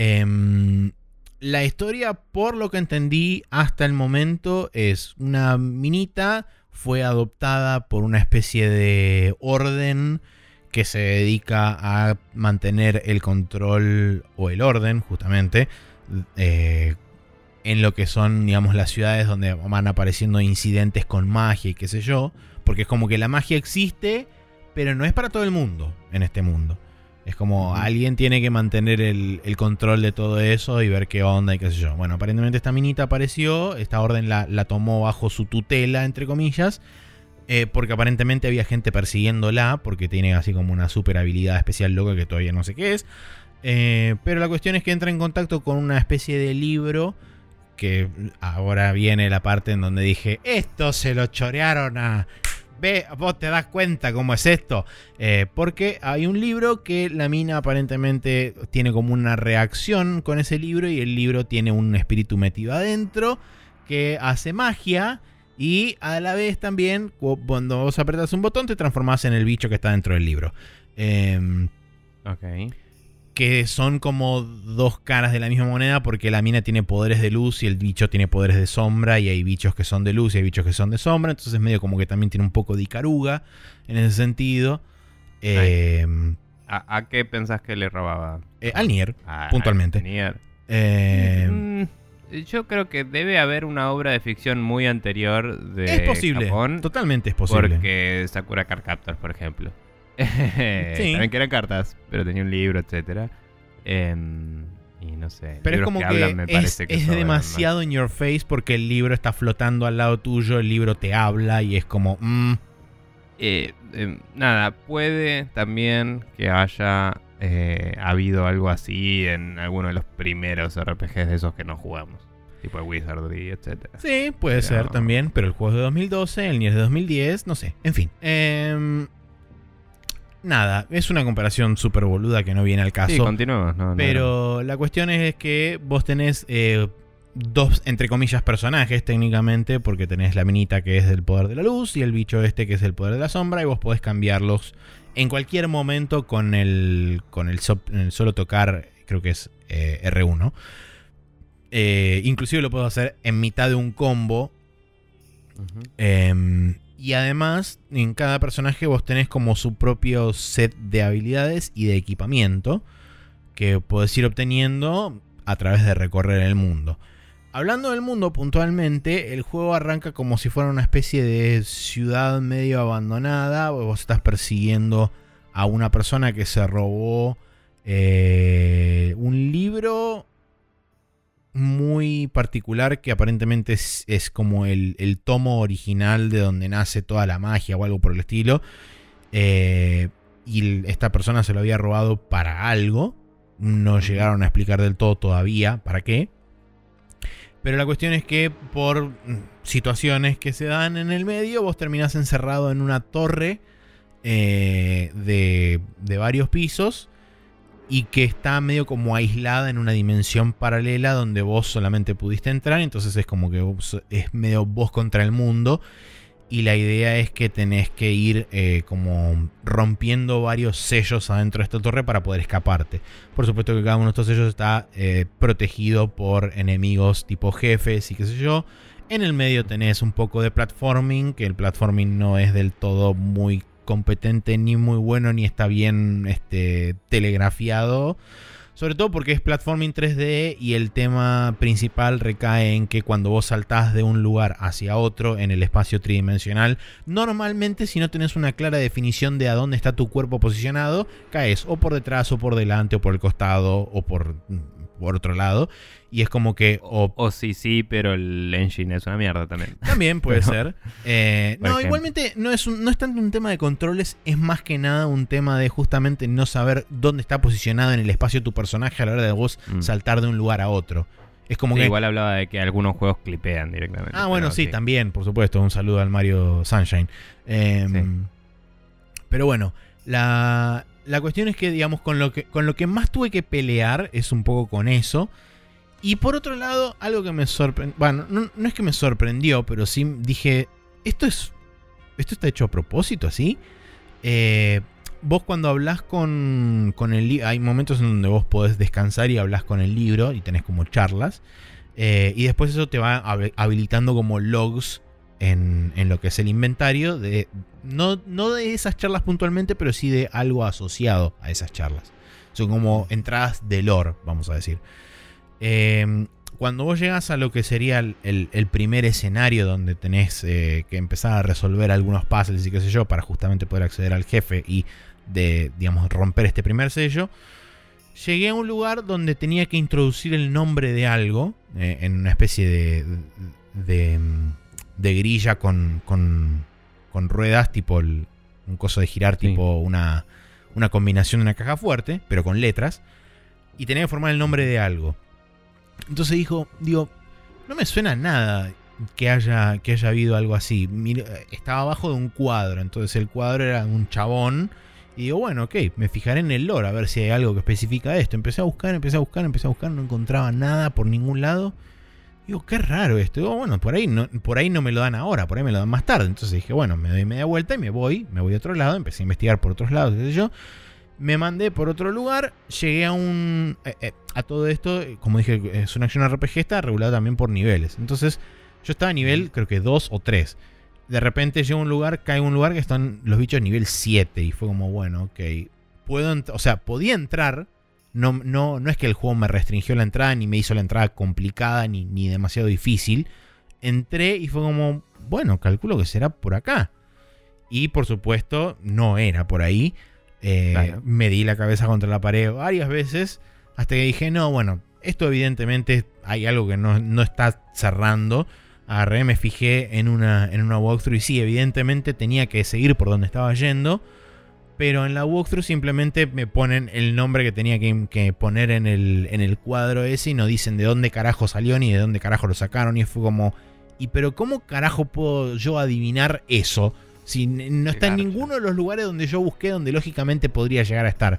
Em, la historia, por lo que entendí hasta el momento, es una minita, fue adoptada por una especie de orden que se dedica a mantener el control o el orden, justamente, eh, en lo que son, digamos, las ciudades donde van apareciendo incidentes con magia y qué sé yo, porque es como que la magia existe, pero no es para todo el mundo en este mundo. Es como alguien tiene que mantener el, control de todo eso y ver qué onda y qué sé yo. Bueno, aparentemente esta minita apareció, esta orden la, la tomó bajo su tutela, entre comillas, eh, porque aparentemente había gente persiguiéndola, porque tiene así como una super habilidad especial loca que todavía no sé qué es. Eh, pero la cuestión es que entra en contacto con una especie de libro que ahora viene la parte en donde dije, esto se lo chorearon a... Ve, vos te das cuenta cómo es esto. Eh, porque hay un libro que la mina aparentemente tiene como una reacción con ese libro y el libro tiene un espíritu metido adentro que hace magia y a la vez también cu- cuando vos apretas un botón te transformas en el bicho que está dentro del libro. Em,
Ok.
Que son como dos caras de la misma moneda porque la mina tiene poderes de luz y el bicho tiene poderes de sombra y hay bichos que son de luz y hay bichos que son de sombra, entonces medio como que también tiene un poco de icaruga en ese sentido. Eh,
¿A, qué pensás que le robaba?
Eh, al Nier, puntualmente.
Nier.
Eh,
mm, yo creo que debe haber una obra de ficción muy anterior de
es posible, totalmente es posible.
Porque Sakura Card Captors, por ejemplo. sí. También que eran cartas, pero tenía un libro, etcétera. Em, y no sé.
Pero es como que, es, demasiado in your face porque el libro está flotando al lado tuyo, el libro te habla y es como... Mm.
Eh, em, nada, puede también que haya eh, habido algo así en alguno de los primeros RPGs de esos que no jugamos. Tipo Wizardry, etc.
Sí, puede ser también, pero el juego es de 2012, el Nier es de 2010, no sé. En fin. Nada, es una comparación súper boluda que no viene al caso. Sí,
continuamos.
pero la cuestión es que vos tenés eh, dos, entre comillas, personajes técnicamente, porque tenés la minita que es del poder de la luz y el bicho este que es del poder de la sombra, y vos podés cambiarlos en cualquier momento con el, con el, solo tocar, creo que es eh, R1. Eh, inclusive lo puedo hacer en mitad de un combo. Y además, en cada personaje vos tenés como su propio set de habilidades y de equipamiento que podés ir obteniendo a través de recorrer el mundo. Hablando del mundo puntualmente, el juego arranca como si fuera una especie de ciudad medio abandonada. Vos estás persiguiendo a una persona que se robó eh, un libro muy particular que aparentemente es, como el, tomo original de donde nace toda la magia o algo por el estilo. Eh, y esta persona se lo había robado para algo. No llegaron a explicar del todo todavía para qué. Pero la cuestión es que por situaciones que se dan en el medio, vos terminás encerrado en una torre eh, de, de varios pisos y que está medio como aislada en una dimensión paralela donde vos solamente pudiste entrar, entonces es como que es medio vos contra el mundo y la idea es que tenés que ir eh, como rompiendo varios sellos adentro de esta torre para poder escaparte. Por supuesto que cada uno de estos sellos está eh, protegido por enemigos tipo jefes y qué sé yo. En el medio tenés un poco de platforming, que el platforming no es del todo muy competente, ni muy bueno, ni está bien este, telegrafiado. Sobre todo porque es platforming 3D y el tema principal recae en que cuando vos saltás de un lugar hacia otro en el espacio tridimensional, normalmente si no tenés una clara definición de a dónde está tu cuerpo posicionado, caes o por detrás o por delante o por el costado o por por otro lado. Y es como que.
O, sí, sí, pero el engine es una mierda también.
También puede ser. Eh, no, igualmente no es, no es tanto un tema de controles, es más que nada un tema de justamente no saber dónde está posicionado en el espacio tu personaje a la hora de vos mm. saltar de un lugar a otro. Es como que...
Igual hablaba de que algunos juegos clipean directamente.
Ah, bueno, sí, también, por supuesto. Un saludo al Mario Sunshine. Em, pero bueno, la, la cuestión es que, digamos, con lo que, con lo que más tuve que pelear es un poco con eso. Y por otro lado, algo que me sorprendió. Bueno, no, es que me sorprendió, pero sí dije. Esto es. Esto está hecho a propósito, así. Eh, vos cuando hablas con, con el libro. Hay momentos en donde vos podés descansar y hablas con el libro y tenés como charlas. Eh, y después eso te va habilitando como logs en, lo que es el inventario, de, no, de esas charlas puntualmente, pero sí de algo asociado a esas charlas. Son como entradas de lore, vamos a decir. Em, cuando vos llegas a lo que sería el, primer escenario donde tenés eh, que empezar a resolver algunos puzzles y qué sé yo, para justamente poder acceder al jefe y de, digamos, romper este primer sello, llegué a un lugar donde tenía que introducir el nombre de algo eh, en una especie de, de em, de grilla con, con, con ruedas, tipo un coso de girar, tipo una, una combinación de una caja fuerte, pero con letras, y tenía que formar el nombre de algo. Entonces dijo, digo, no me suena nada que haya, que haya habido algo así. estaba abajo de un cuadro, entonces el cuadro era un chabón. Y digo, bueno, ok, me fijaré en el lore a ver si hay algo que especifica esto. Empecé a buscar, empecé a buscar, empecé a buscar, no encontraba nada por ningún lado. Digo, qué raro esto. Digo, bueno, por ahí, no, por ahí no me lo dan ahora, por ahí me lo dan más tarde. Entonces dije, bueno, me doy media vuelta y me voy, me voy a otro lado, empecé a investigar por otros lados, qué sé yo. Me mandé por otro lugar, llegué a un... Eh, eh, a todo esto, como dije, es una acción RPG, está regulado también por niveles. Entonces, yo estaba a nivel, creo que 2 o 3. De repente llego a un lugar, caigo a un lugar que están los bichos nivel 7. Y fue como, bueno, ok. puedo, o sea, podía entrar. No, no, no es que el juego me restringió la entrada, ni me hizo la entrada complicada, ni, ni demasiado difícil. Entré y fue como, bueno, calculo que será por acá. Y por supuesto, no era por ahí. Eh,
Claro.
Me di la cabeza contra la pared varias veces. Hasta que dije, no, bueno, esto evidentemente hay algo que no, no está cerrando. Agarré, me fijé en una, en una walkthrough y sí, evidentemente tenía que seguir por donde estaba yendo. Pero en la walkthrough simplemente me ponen el nombre que tenía que, que poner en el, en el cuadro ese y no dicen de dónde carajo salió ni de dónde carajo lo sacaron. Y fue como, ¿y pero cómo carajo puedo yo adivinar eso? Si no está en ninguno de los lugares donde yo busqué donde lógicamente podría llegar a estar.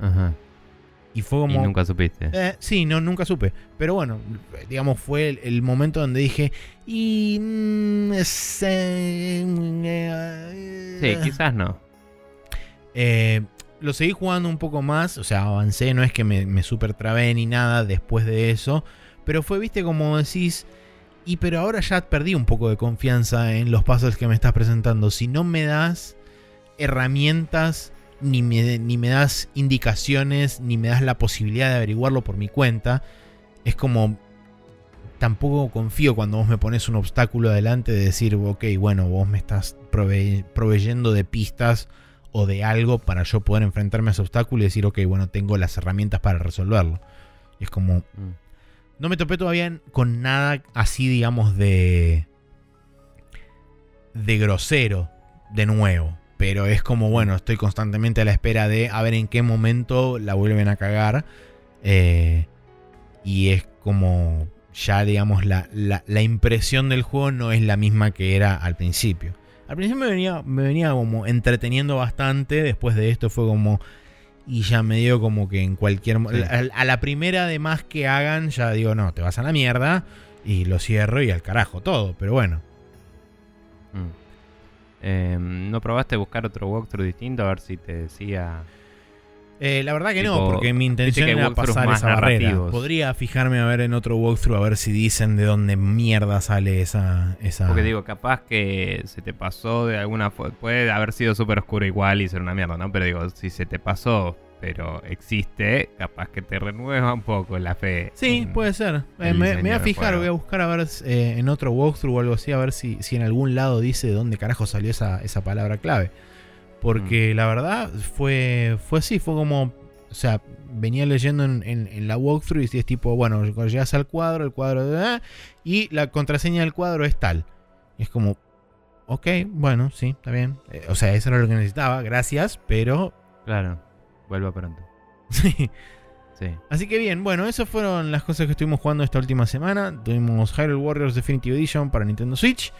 Ajá.
Y fue
Y
como...
nunca supiste.
Eh, sí, no, nunca supe. Pero bueno, digamos, fue el, el momento donde dije. Y. mm, se- eh,
Sí, quizás no.
eh, lo seguí jugando un poco más. O sea, avancé, no es que me, me super trabé ni nada después de eso. Pero fue, viste, como decís. Y pero ahora ya perdí un poco de confianza en los puzzles que me estás presentando. Si no me das herramientas, ni me, ni me das indicaciones, ni me das la posibilidad de averiguarlo por mi cuenta, es como... Tampoco confío cuando vos me pones un obstáculo adelante de decir, ok, bueno, vos me estás prove- proveyendo de pistas o de algo para yo poder enfrentarme a ese obstáculo y decir, ok, bueno, tengo las herramientas para resolverlo. Y es como,
Mm.
No me topé todavía con nada así, digamos, de. de grosero, de nuevo. Pero es como, bueno, estoy constantemente a la espera de a ver en qué momento la vuelven a cagar. Eh, y es como, ya digamos, la, la- la impresión del juego no es la misma que era al principio. Al principio me venía, me venía como entreteniendo bastante. Después de esto fue como. Y ya me dio como que en cualquier.
Sí.
A, a la primera de más que hagan, ya digo, no, te vas a la mierda. Y lo cierro y al carajo todo. Pero bueno.
Mm. Eh, ¿No probaste buscar otro walkthrough distinto a ver si te decía...
Eh, la verdad que no, porque mi intención era pasar esa barrera.
narrativos.
Podría fijarme a ver en otro walkthrough a ver si dicen de dónde mierda sale esa. esa...
Porque digo, capaz que se te pasó de alguna forma. Puede haber sido súper oscuro igual y ser una mierda, ¿no? Pero digo, si se te pasó, pero existe, capaz que te renueva un poco la fe.
Sí, puede ser. Eh, me, voy a fijar, voy a buscar a ver eh, en otro walkthrough o algo así, a ver si, si en algún lado dice de dónde carajo salió esa, esa palabra clave. Porque
Mm.
la verdad fue, fue así, fue como. O sea, venía leyendo en, en- en la walkthrough y es tipo, bueno, cuando llegas al cuadro, el cuadro de. y la contraseña del cuadro es tal. Y es como. Ok, bueno, sí, está bien. Eh, o sea, eso era lo que necesitaba, gracias, pero.
Claro, vuelva pronto.
sí.
Sí.
Así que bien, bueno, esas fueron las cosas que estuvimos jugando esta última semana. Tuvimos Hyrule Warriors Definitive Edition para Nintendo Switch.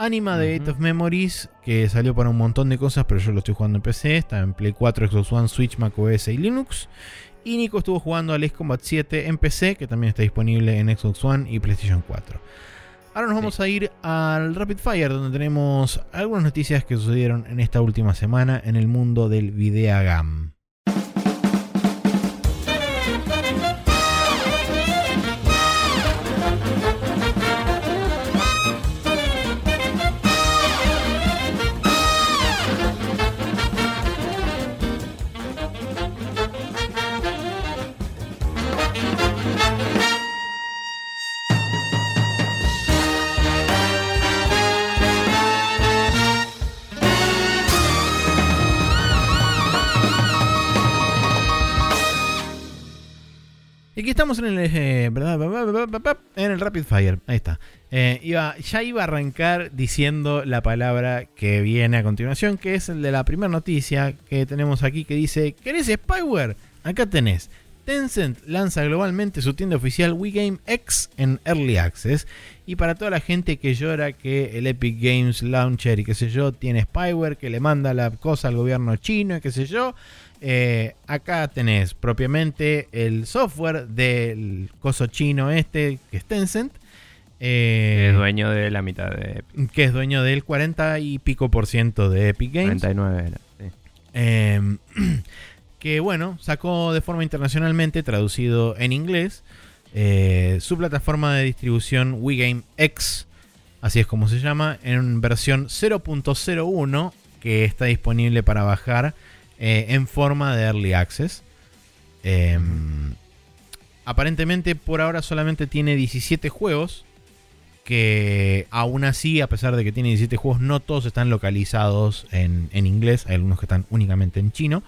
Anima de. Eight of Memories, que salió para un montón de cosas, pero yo lo estoy jugando en PC. Está en Play 4, Xbox One, Switch, Mac OS y Linux. Y Nico estuvo jugando al Ace Combat 7 en PC, que también está disponible en Xbox One y PlayStation 4. Ahora nos vamos a ir al Rapid Fire, donde tenemos algunas noticias que sucedieron en esta última semana en el mundo del videogame. Y aquí estamos en el, eh, en el Rapid Fire. Ahí está. Eh, iba, ya iba a arrancar diciendo la palabra que viene a continuación, que es el de la primera noticia que tenemos aquí, que dice, ¿querés spyware? Acá tenés. Tencent lanza globalmente su tienda oficial WeGame X en Early Access. Y para toda la gente que llora que el Epic Games Launcher y qué sé yo tiene spyware, que le manda la cosa al gobierno chino y qué sé yo, eh, acá tenés propiamente el software del coso chino este, que es Tencent. eh,
es dueño de la mitad de Epic.
que es dueño del 40 y pico por ciento de Epic Games.
49 era. sí.
Eh, que bueno, sacó de forma internacionalmente, traducido en inglés, eh, su plataforma de distribución WeGame X, así es como se llama, en versión 0.01 que está disponible para bajar eh, en forma de Early Access. Em, aparentemente por ahora solamente tiene 17 juegos. Que aún así, a pesar de que tiene 17 juegos, no todos están localizados en, en inglés. Hay algunos que están únicamente en chino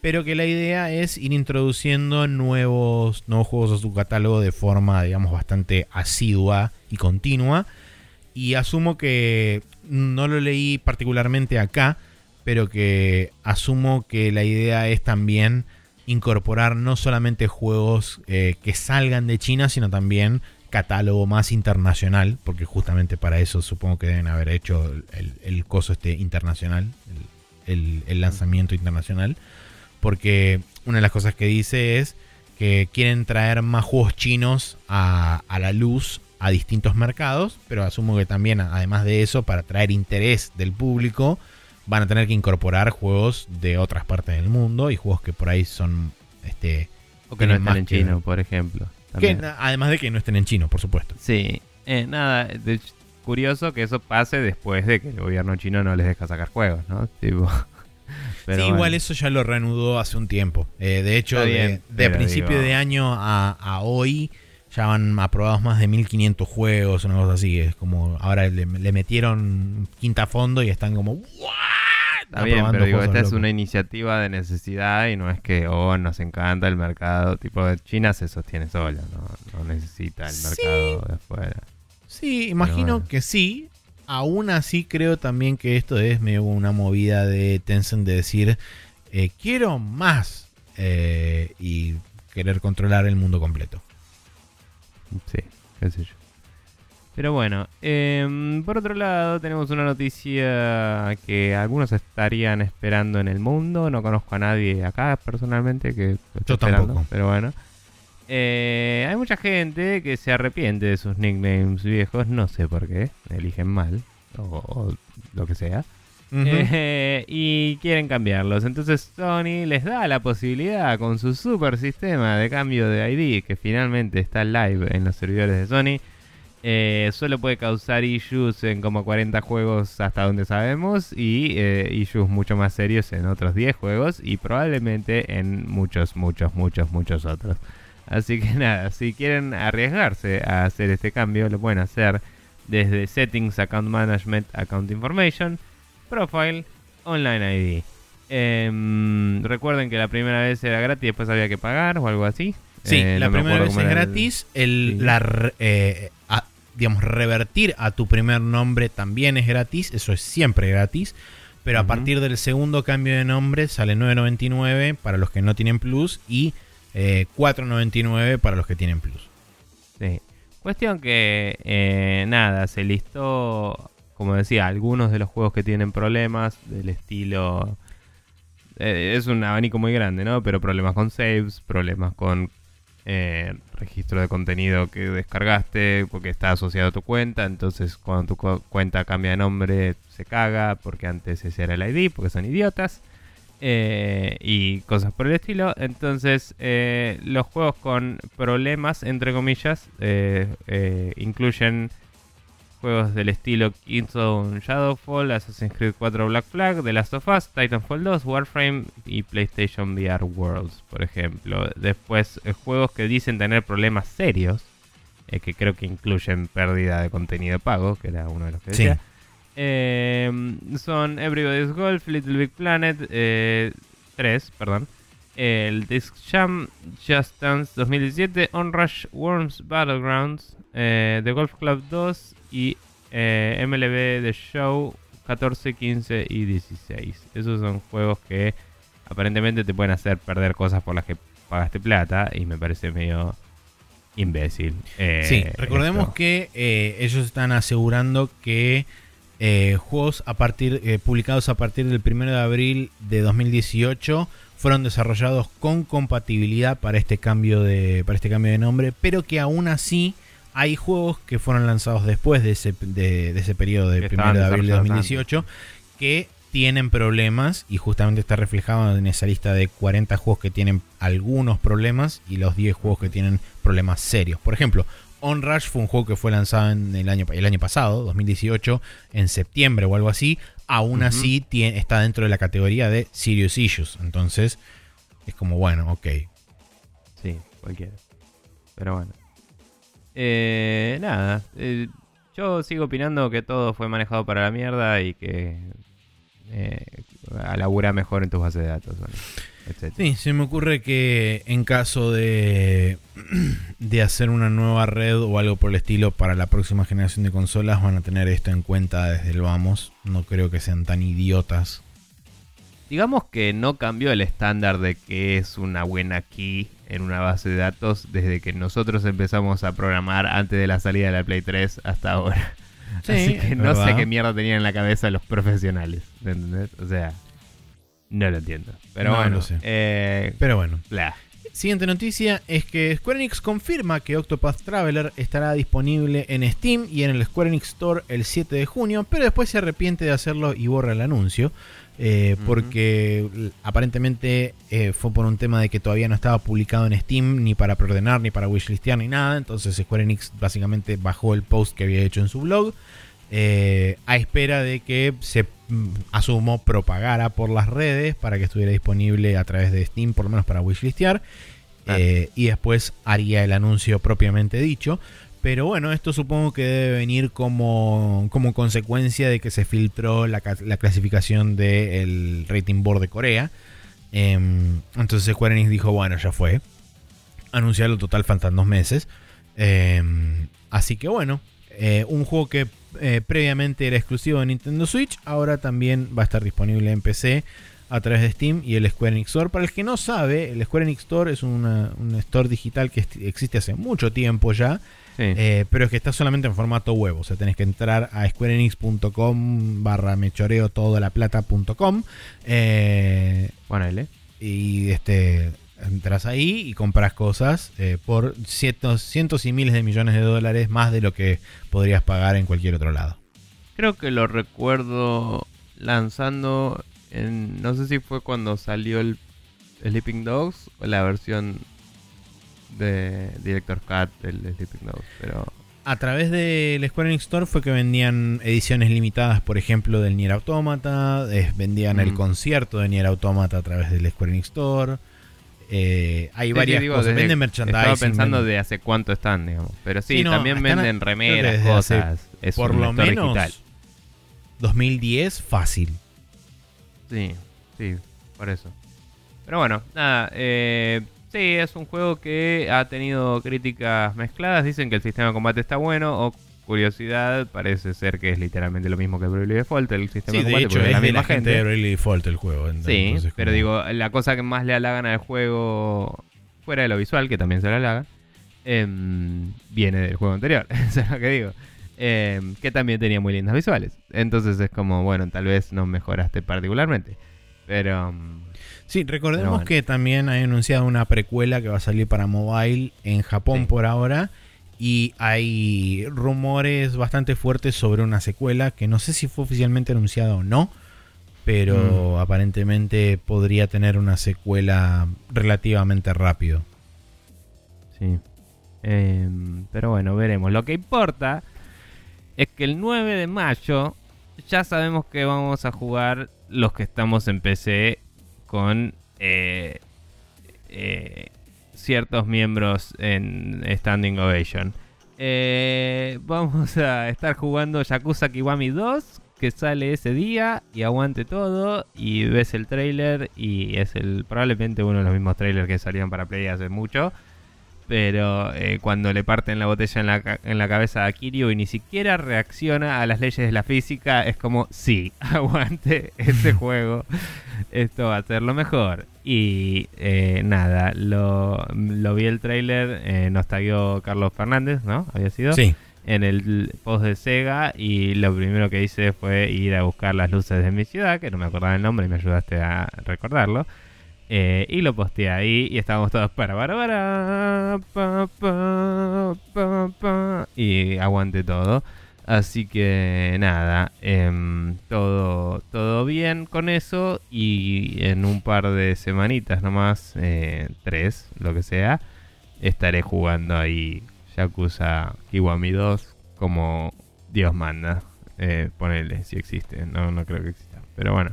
pero que la idea es ir introduciendo nuevos, nuevos juegos a su catálogo de forma, digamos, bastante asidua y continua. Y asumo que no lo leí particularmente acá, pero que asumo que la idea es también incorporar no solamente juegos eh, que salgan de China, sino también catálogo más internacional, porque justamente para eso supongo que deben haber hecho el, coso este internacional, el lanzamiento internacional porque una de las cosas que dice es que quieren traer más juegos chinos a, la luz a distintos mercados, pero asumo que también, además de eso, para traer interés del público, van a tener que incorporar juegos de otras partes del mundo y juegos que por ahí son... Este,
o que no estén en chino, por ejemplo.
además de que no estén en chino, por supuesto.
Sí, eh, nada, curioso que eso pase después de que el gobierno chino no les deja sacar juegos, ¿no? Tipo,
sí, igual eso ya lo reanudó hace un tiempo. Eh, de hecho, de, principio de año a, hoy ya van aprobados más de 1500 juegos, una cosa así. Es como ahora le, metieron quinta fondo y están como.
Está bien, pero digo, esta es una iniciativa de necesidad y no es que, oh, nos encanta el mercado. Tipo, China se sostiene sola, no, necesita el mercado de afuera.
Sí, imagino que sí. Aún así creo también que esto es medio una movida de Tencent de decir, eh, quiero más eh, y querer controlar el mundo completo.
Sí, qué sé yo. Pero bueno, em, por otro lado tenemos una noticia que algunos estarían esperando en el mundo. No conozco a nadie acá personalmente que
Yo tampoco.
Pero bueno. Eh, hay mucha gente que se arrepiente de sus nicknames viejos, no sé por qué, eligen mal o, lo que sea. Eh, y quieren cambiarlos. Entonces Sony les da la posibilidad con su super sistema de cambio de ID que finalmente está live en los servidores de Sony. Eh, solo puede causar issues en como 40 juegos hasta donde sabemos y issues mucho más serios en otros 10 juegos y probablemente en muchos, muchos, muchos, muchos otros. Así que nada, si quieren arriesgarse a hacer este cambio, lo pueden hacer desde Settings, Account Management, Account Information, Profile, Online ID. Em, recuerden que la primera vez era gratis, después había que pagar o algo así.
Sí, eh, la primera vez es gratis. El, la, eh, digamos, revertir a tu primer nombre también es gratis. Eso es siempre gratis. Pero a partir del segundo cambio de nombre sale 9.99 para los que no tienen plus y 4.99 eh, para los que tienen plus.
Sí. Cuestión que, eh, nada, se listó, como decía, algunos de los juegos que tienen problemas del estilo... Eh, es un abanico muy grande, ¿no? Pero problemas con saves, problemas con registro de contenido que descargaste porque está asociado a tu cuenta. Entonces, cuando tu cuenta cambia de nombre, se caga porque antes ese era el ID, porque son idiotas. Eh, y cosas por el estilo. Entonces, eh, los juegos con problemas, entre comillas, eh, incluyen juegos del estilo Killzone Shadowfall, Assassin's Creed 4 Black Flag, The Last of Us, Titanfall 2, Warframe y PlayStation VR Worlds, por ejemplo. Después, juegos que dicen tener problemas serios, que creo que incluyen pérdida de contenido pago, que era uno de los que decía. Eh, son Everybody's Golf, Little Big Planet, 3, eh, perdón. El Disc Jam, Just Dance 2017, Onrush Worms Battlegrounds, eh, The Golf Club 2 y eh, MLB The Show 14, 15 y 16. Esos son juegos que aparentemente te pueden hacer perder cosas por las que pagaste plata y me parece medio imbécil.
sí, recordemos que ellos están asegurando que eh, juegos a partir, eh, publicados a partir del 1 de abril de 2018 fueron desarrollados con compatibilidad para este cambio de, para este cambio de nombre, pero que aún así hay juegos que fueron lanzados después de ese, de, ese periodo del 1 de abril de 2018 que tienen problemas y justamente está reflejado en esa lista de 40 juegos que tienen algunos problemas y los 10 juegos que tienen problemas serios. Por ejemplo, Onrush fue un juego que fue lanzado en el año, el año pasado, 2018, en septiembre o algo así. Aún así está dentro de la categoría de Serious Issues. Entonces, es como, bueno, ok.
Sí, cualquiera. Pero bueno. Eh, nada. Eh, yo sigo opinando que todo fue manejado para la mierda y que eh, labura mejor en tus bases de datos.
Sí, se me ocurre que en caso de, de hacer una nueva red o algo por el estilo para la próxima generación de consolas van a tener esto en cuenta desde el vamos. No creo que sean tan idiotas.
Digamos que no cambió el estándar de que es una buena key en una base de datos desde que nosotros empezamos a programar antes de la salida de la Play 3 hasta ahora. Así que no sé qué mierda tenían en la cabeza los profesionales. ¿Entendés? O sea, no lo entiendo. Pero bueno. Sé.
Eh, Pero bueno. Siguiente noticia es que Square Enix confirma que Octopath Traveler estará disponible en Steam y en el Square Enix Store el 7 de junio, pero después se arrepiente de hacerlo y borra el anuncio. Eh, porque aparentemente eh, fue por un tema de que todavía no estaba publicado en Steam, ni para preordenar, ni para wishlistear, ni nada. Entonces Square Enix básicamente bajó el post que había hecho en su blog. Eh, a espera de que se mm, asumo propagara por las redes para que estuviera disponible a través de Steam, por lo menos para wishlistear. y después haría el anuncio propiamente dicho. Pero bueno, esto supongo que debe venir como, como consecuencia de que se filtró la, clasificación del rating board de Corea. Em, entonces Square Enix dijo, bueno, ya fue. Anunciarlo total faltan dos meses. Em, así que bueno, eh, un juego que eh, previamente era exclusivo de Nintendo Switch, ahora también va a estar disponible en PC a través de Steam y el Square Enix Store. Para el que no sabe, el Square Enix Store es un store digital que existe hace mucho tiempo ya eh, pero es que está solamente en formato web. O sea, tenés que entrar a squareenix.com barra mechoreo todo la plata.com. Eh,
bueno,
y este entras ahí y compras cosas eh, por cientos, cientos y miles de millones de dólares más de lo que podrías pagar en cualquier otro lado.
Creo que lo recuerdo lanzando en, no sé si fue cuando salió el Sleeping Dogs o la versión de Director Cut del Sleeping Dogs, pero...
A través del Square Enix Store fue que vendían ediciones limitadas, por ejemplo, del Nier Automata, vendían el mm. concierto de Nier Automata a través del Square Enix Store. Eh, hay varias cosas, venden merchandising.
Estaba pensando de hace cuánto están, digamos. Pero sí, también venden remeras, cosas.
Es por lo menos digital. 2010, fácil.
Sí, sí, por eso. Pero bueno, nada, eh, Sí, es un juego que ha tenido críticas mezcladas. Dicen que el sistema de combate está bueno o curiosidad, parece ser que es literalmente lo mismo que Bravely Default, el sistema
de
combate.
Hecho, es la misma gente de Bravely Default el juego.
sí, pero digo, la cosa que más le halagan al juego, fuera de lo visual, que también se le halaga, em, viene del juego anterior. Eso es lo que digo. Em, que también tenía muy lindas visuales. Entonces es como, bueno, tal vez no mejoraste particularmente. Pero... Em,
Sí, recordemos que también hay anunciado una precuela que va a salir para mobile en Japón por ahora. Y hay rumores bastante fuertes sobre una secuela que no sé si fue oficialmente anunciada o no. Pero mm. aparentemente podría tener una secuela relativamente rápido.
Sí. Em, pero bueno, veremos. Lo que importa es que el 9 de mayo ya sabemos que vamos a jugar los que estamos en PC con eh, eh, ciertos miembros en Standing Ovation. Eh, vamos a estar jugando Yakuza Kiwami 2, que sale ese día y aguante todo y ves el trailer y es el probablemente uno de los mismos trailers que salían para Play hace mucho pero eh, cuando le parten la botella en la, en la cabeza a Kiryu y ni siquiera reacciona a las leyes de la física, es como, sí, aguante este juego, esto va a ser lo mejor. Y eh, nada, lo, vi el trailer, eh, nos taguió Carlos Fernández, ¿no? Había sido.
Sí.
En el post de Sega y lo primero que hice fue ir a buscar las luces de mi ciudad, que no me acordaba el nombre y me ayudaste a recordarlo. Eh, y lo posteé ahí y estábamos todos para para pa, y aguante todo. Así que nada, em, todo, todo bien con eso y en un par de semanitas nomás, eh, tres, lo que sea, estaré jugando ahí Yakuza Kiwami 2 como Dios manda. Eh, ponele, si existe. No, no creo que exista. Pero bueno.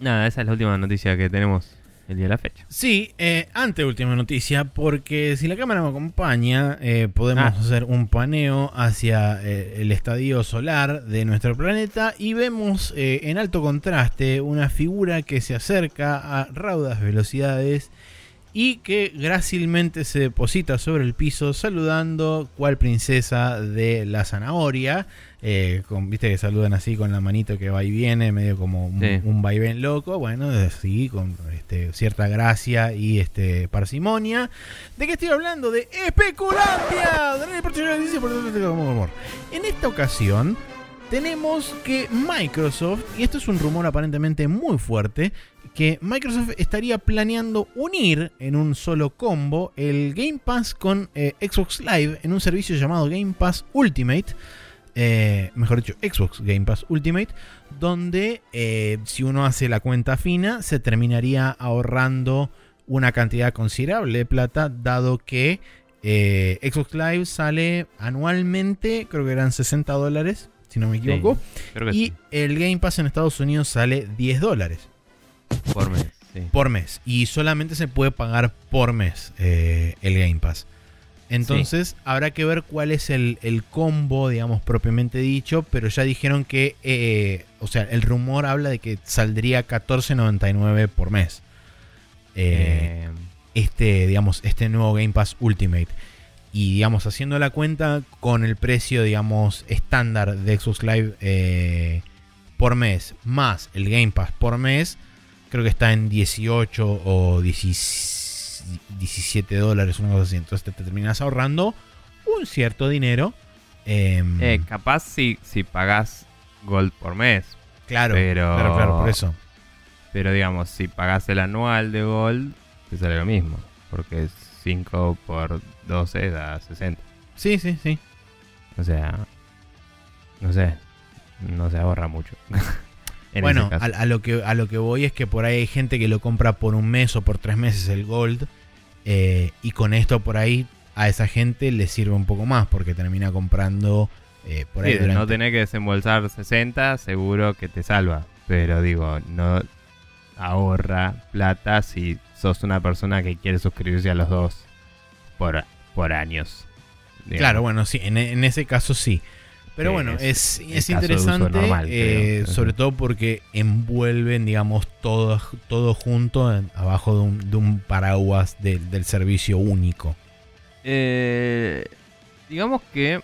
Nada, esa es la última noticia que tenemos el día de la fecha.
Sí, eh, ante última noticia, porque si la cámara me acompaña, eh, podemos
Ah.
hacer un paneo hacia eh, el estadio solar de nuestro planeta y vemos eh, en alto contraste una figura que se acerca a raudas velocidades y que grácilmente se deposita sobre el piso saludando cual princesa de la zanahoria. eh, con, Viste que saludan así con la manito que va y viene, medio como un,
Sí.
un vaivén loco. Bueno, así con este, cierta gracia y este parsimonia. ¿De qué estoy hablando? De humor. En esta ocasión tenemos que Microsoft, y esto es un rumor aparentemente muy fuerte, que Microsoft estaría planeando unir en un solo combo el Game Pass con eh, Xbox Live en un servicio llamado Game Pass Ultimate. eh, mejor dicho, Xbox Game Pass Ultimate, donde eh, si uno hace la cuenta fina se terminaría ahorrando una cantidad considerable de plata, dado que eh, Xbox Live sale anualmente, creo que eran 60 dólares, si no me equivoco, y
sí,
el Game Pass en Estados Unidos sale 10 dólares
por mes. sí.
por mes. Y solamente se puede pagar por mes eh, el Game Pass. Entonces habrá que ver cuál es el, el combo, digamos, propiamente dicho. Pero ya dijeron que, eh, o sea, el rumor habla de que saldría 14.99 por mes. Eh,
Eh,
este, digamos, este nuevo Game Pass Ultimate. Y digamos, haciendo la cuenta con el precio, digamos, estándar de Xbox Live eh, por mes, más el Game Pass por mes, creo que está en 18 o 10 17 dólares, una cosa así. Entonces te, te terminas ahorrando un cierto dinero. em,
eh, capaz si, si pagás Gold por mes.
claro,
pero-
claro, claro, por eso.
Pero digamos, si pagás el anual de Gold, te sale lo mismo. Porque 5 por 12 da 60.
Sí, sí, sí.
O sea, no sé, no se ahorra mucho. En
bueno, a, a lo que, a lo que voy es que por ahí hay gente que lo compra por un mes o por tres meses el Gold. eh, y con esto por ahí a esa gente le sirve un poco más porque termina comprando eh, por ahí
Sí, no tener que desembolsar 60, seguro que te salva. Pero digo, no ahorra plata si sos una persona que quiere suscribirse a los dos por, por años. digamos.
Claro, bueno, sí, en, en ese caso sí. Pero bueno,
es
es,
de
interesante,
normal,
eh,
creo.
sobre todo porque envuelven, digamos, todo, todo junto en- abajo de un, de un paraguas del- del servicio único.
Eh, digamos que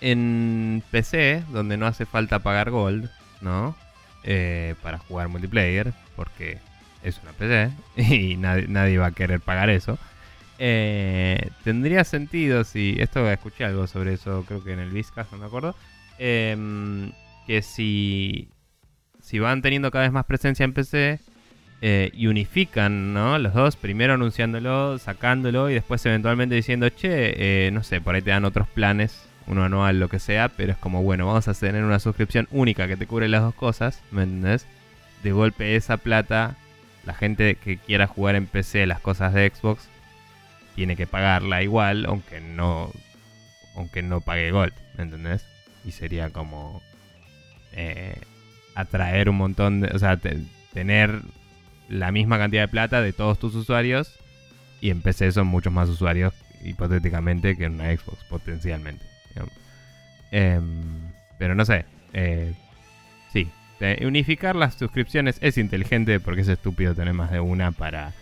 en PC, donde no hace falta pagar Gold, ¿no? Eh, para jugar multiplayer, porque es una PC y nadie, nadie va a querer pagar eso. Eh, tendría sentido si. Esto escuché algo sobre eso, creo que en el Vizcast, no me acuerdo. em, que si. Si van teniendo cada vez más presencia en PC, eh, y unifican, ¿no? Los dos, primero anunciándolo, sacándolo y después eventualmente diciendo, che, eh, no sé, por ahí te dan otros planes, uno anual, lo que sea, pero es como, bueno, vamos a tener una suscripción única que te cubre las dos cosas, ¿me entendés? De golpe esa plata, la gente que quiera jugar en PC las cosas de Xbox, tiene que pagarla igual, aunque no, aunque no pague Gold, ¿me entendés? Y sería como eh, atraer un montón de, o sea, te- tener la misma cantidad de plata de todos tus usuarios y en PC son muchos más usuarios hipotéticamente que en una Xbox potencialmente. Em, pero no sé, eh, sí, unificar las suscripciones es inteligente porque es estúpido tener más de una para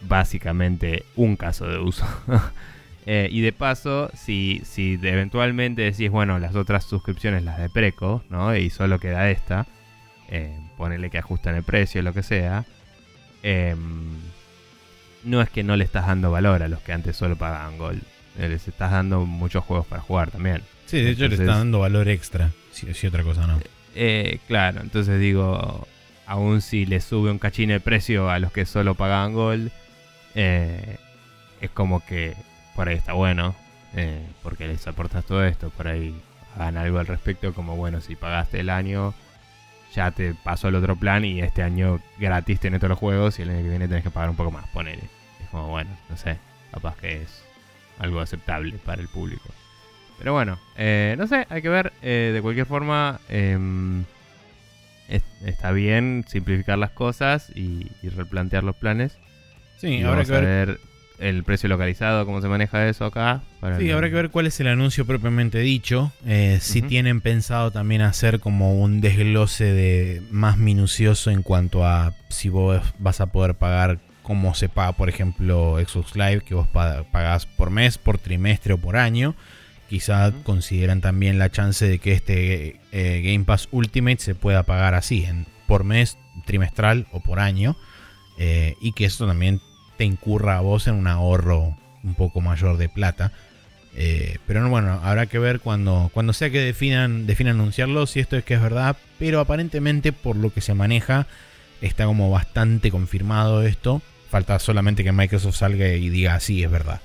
básicamente un caso de uso. Eh, y de paso, si, si de- eventualmente decís, bueno, las otras suscripciones las de Preco, ¿no? Y solo queda esta, eh, ponele que ajustan el precio, lo que sea. em, no es que no le estás dando valor a los que antes solo pagaban Gold. Eh, Les estás dando muchos juegos para jugar también.
Sí, de hecho le
Entonces-
está dando valor extra, si, si otra cosa no.
Eh, claro, entonces digo, aún si le sube un cachín el precio a los que solo pagaban Gold, eh, es como que por ahí está bueno, eh, porque les aportas todo esto, por ahí hagan algo al respecto, como bueno, si pagaste el año, ya te pasó el otro plan y este año gratis tenés todos los juegos y el año que viene tenés que pagar un poco más, ponele. Es como bueno, no sé. capaz que es algo aceptable para el público. Pero bueno, eh, no sé, hay que ver. Eh, de cualquier forma, em, está bien simplificar las cosas y, replantear los planes.
Sí, habrá que ver
el precio localizado, cómo se maneja eso acá.
sí, habrá que ver cuál es el anuncio propiamente dicho. Eh, si tienen pensado también hacer como un desglose de más minucioso en cuanto a si vos vas a poder pagar como se paga, por ejemplo, Xbox Live, que vos pagás por mes, por trimestre o por año. Quizá consideran también la chance de que este eh, Game Pass Ultimate se pueda pagar así, en, por mes, trimestral o por año. Eh, y que esto también te incurra a vos en un ahorro un poco mayor de plata. Eh, pero bueno, habrá que ver cuando, cuando sea que definan, definan anunciarlo si esto es que es verdad. Pero aparentemente, por lo que se maneja, está como bastante confirmado esto. Falta solamente que Microsoft salga y diga así es verdad.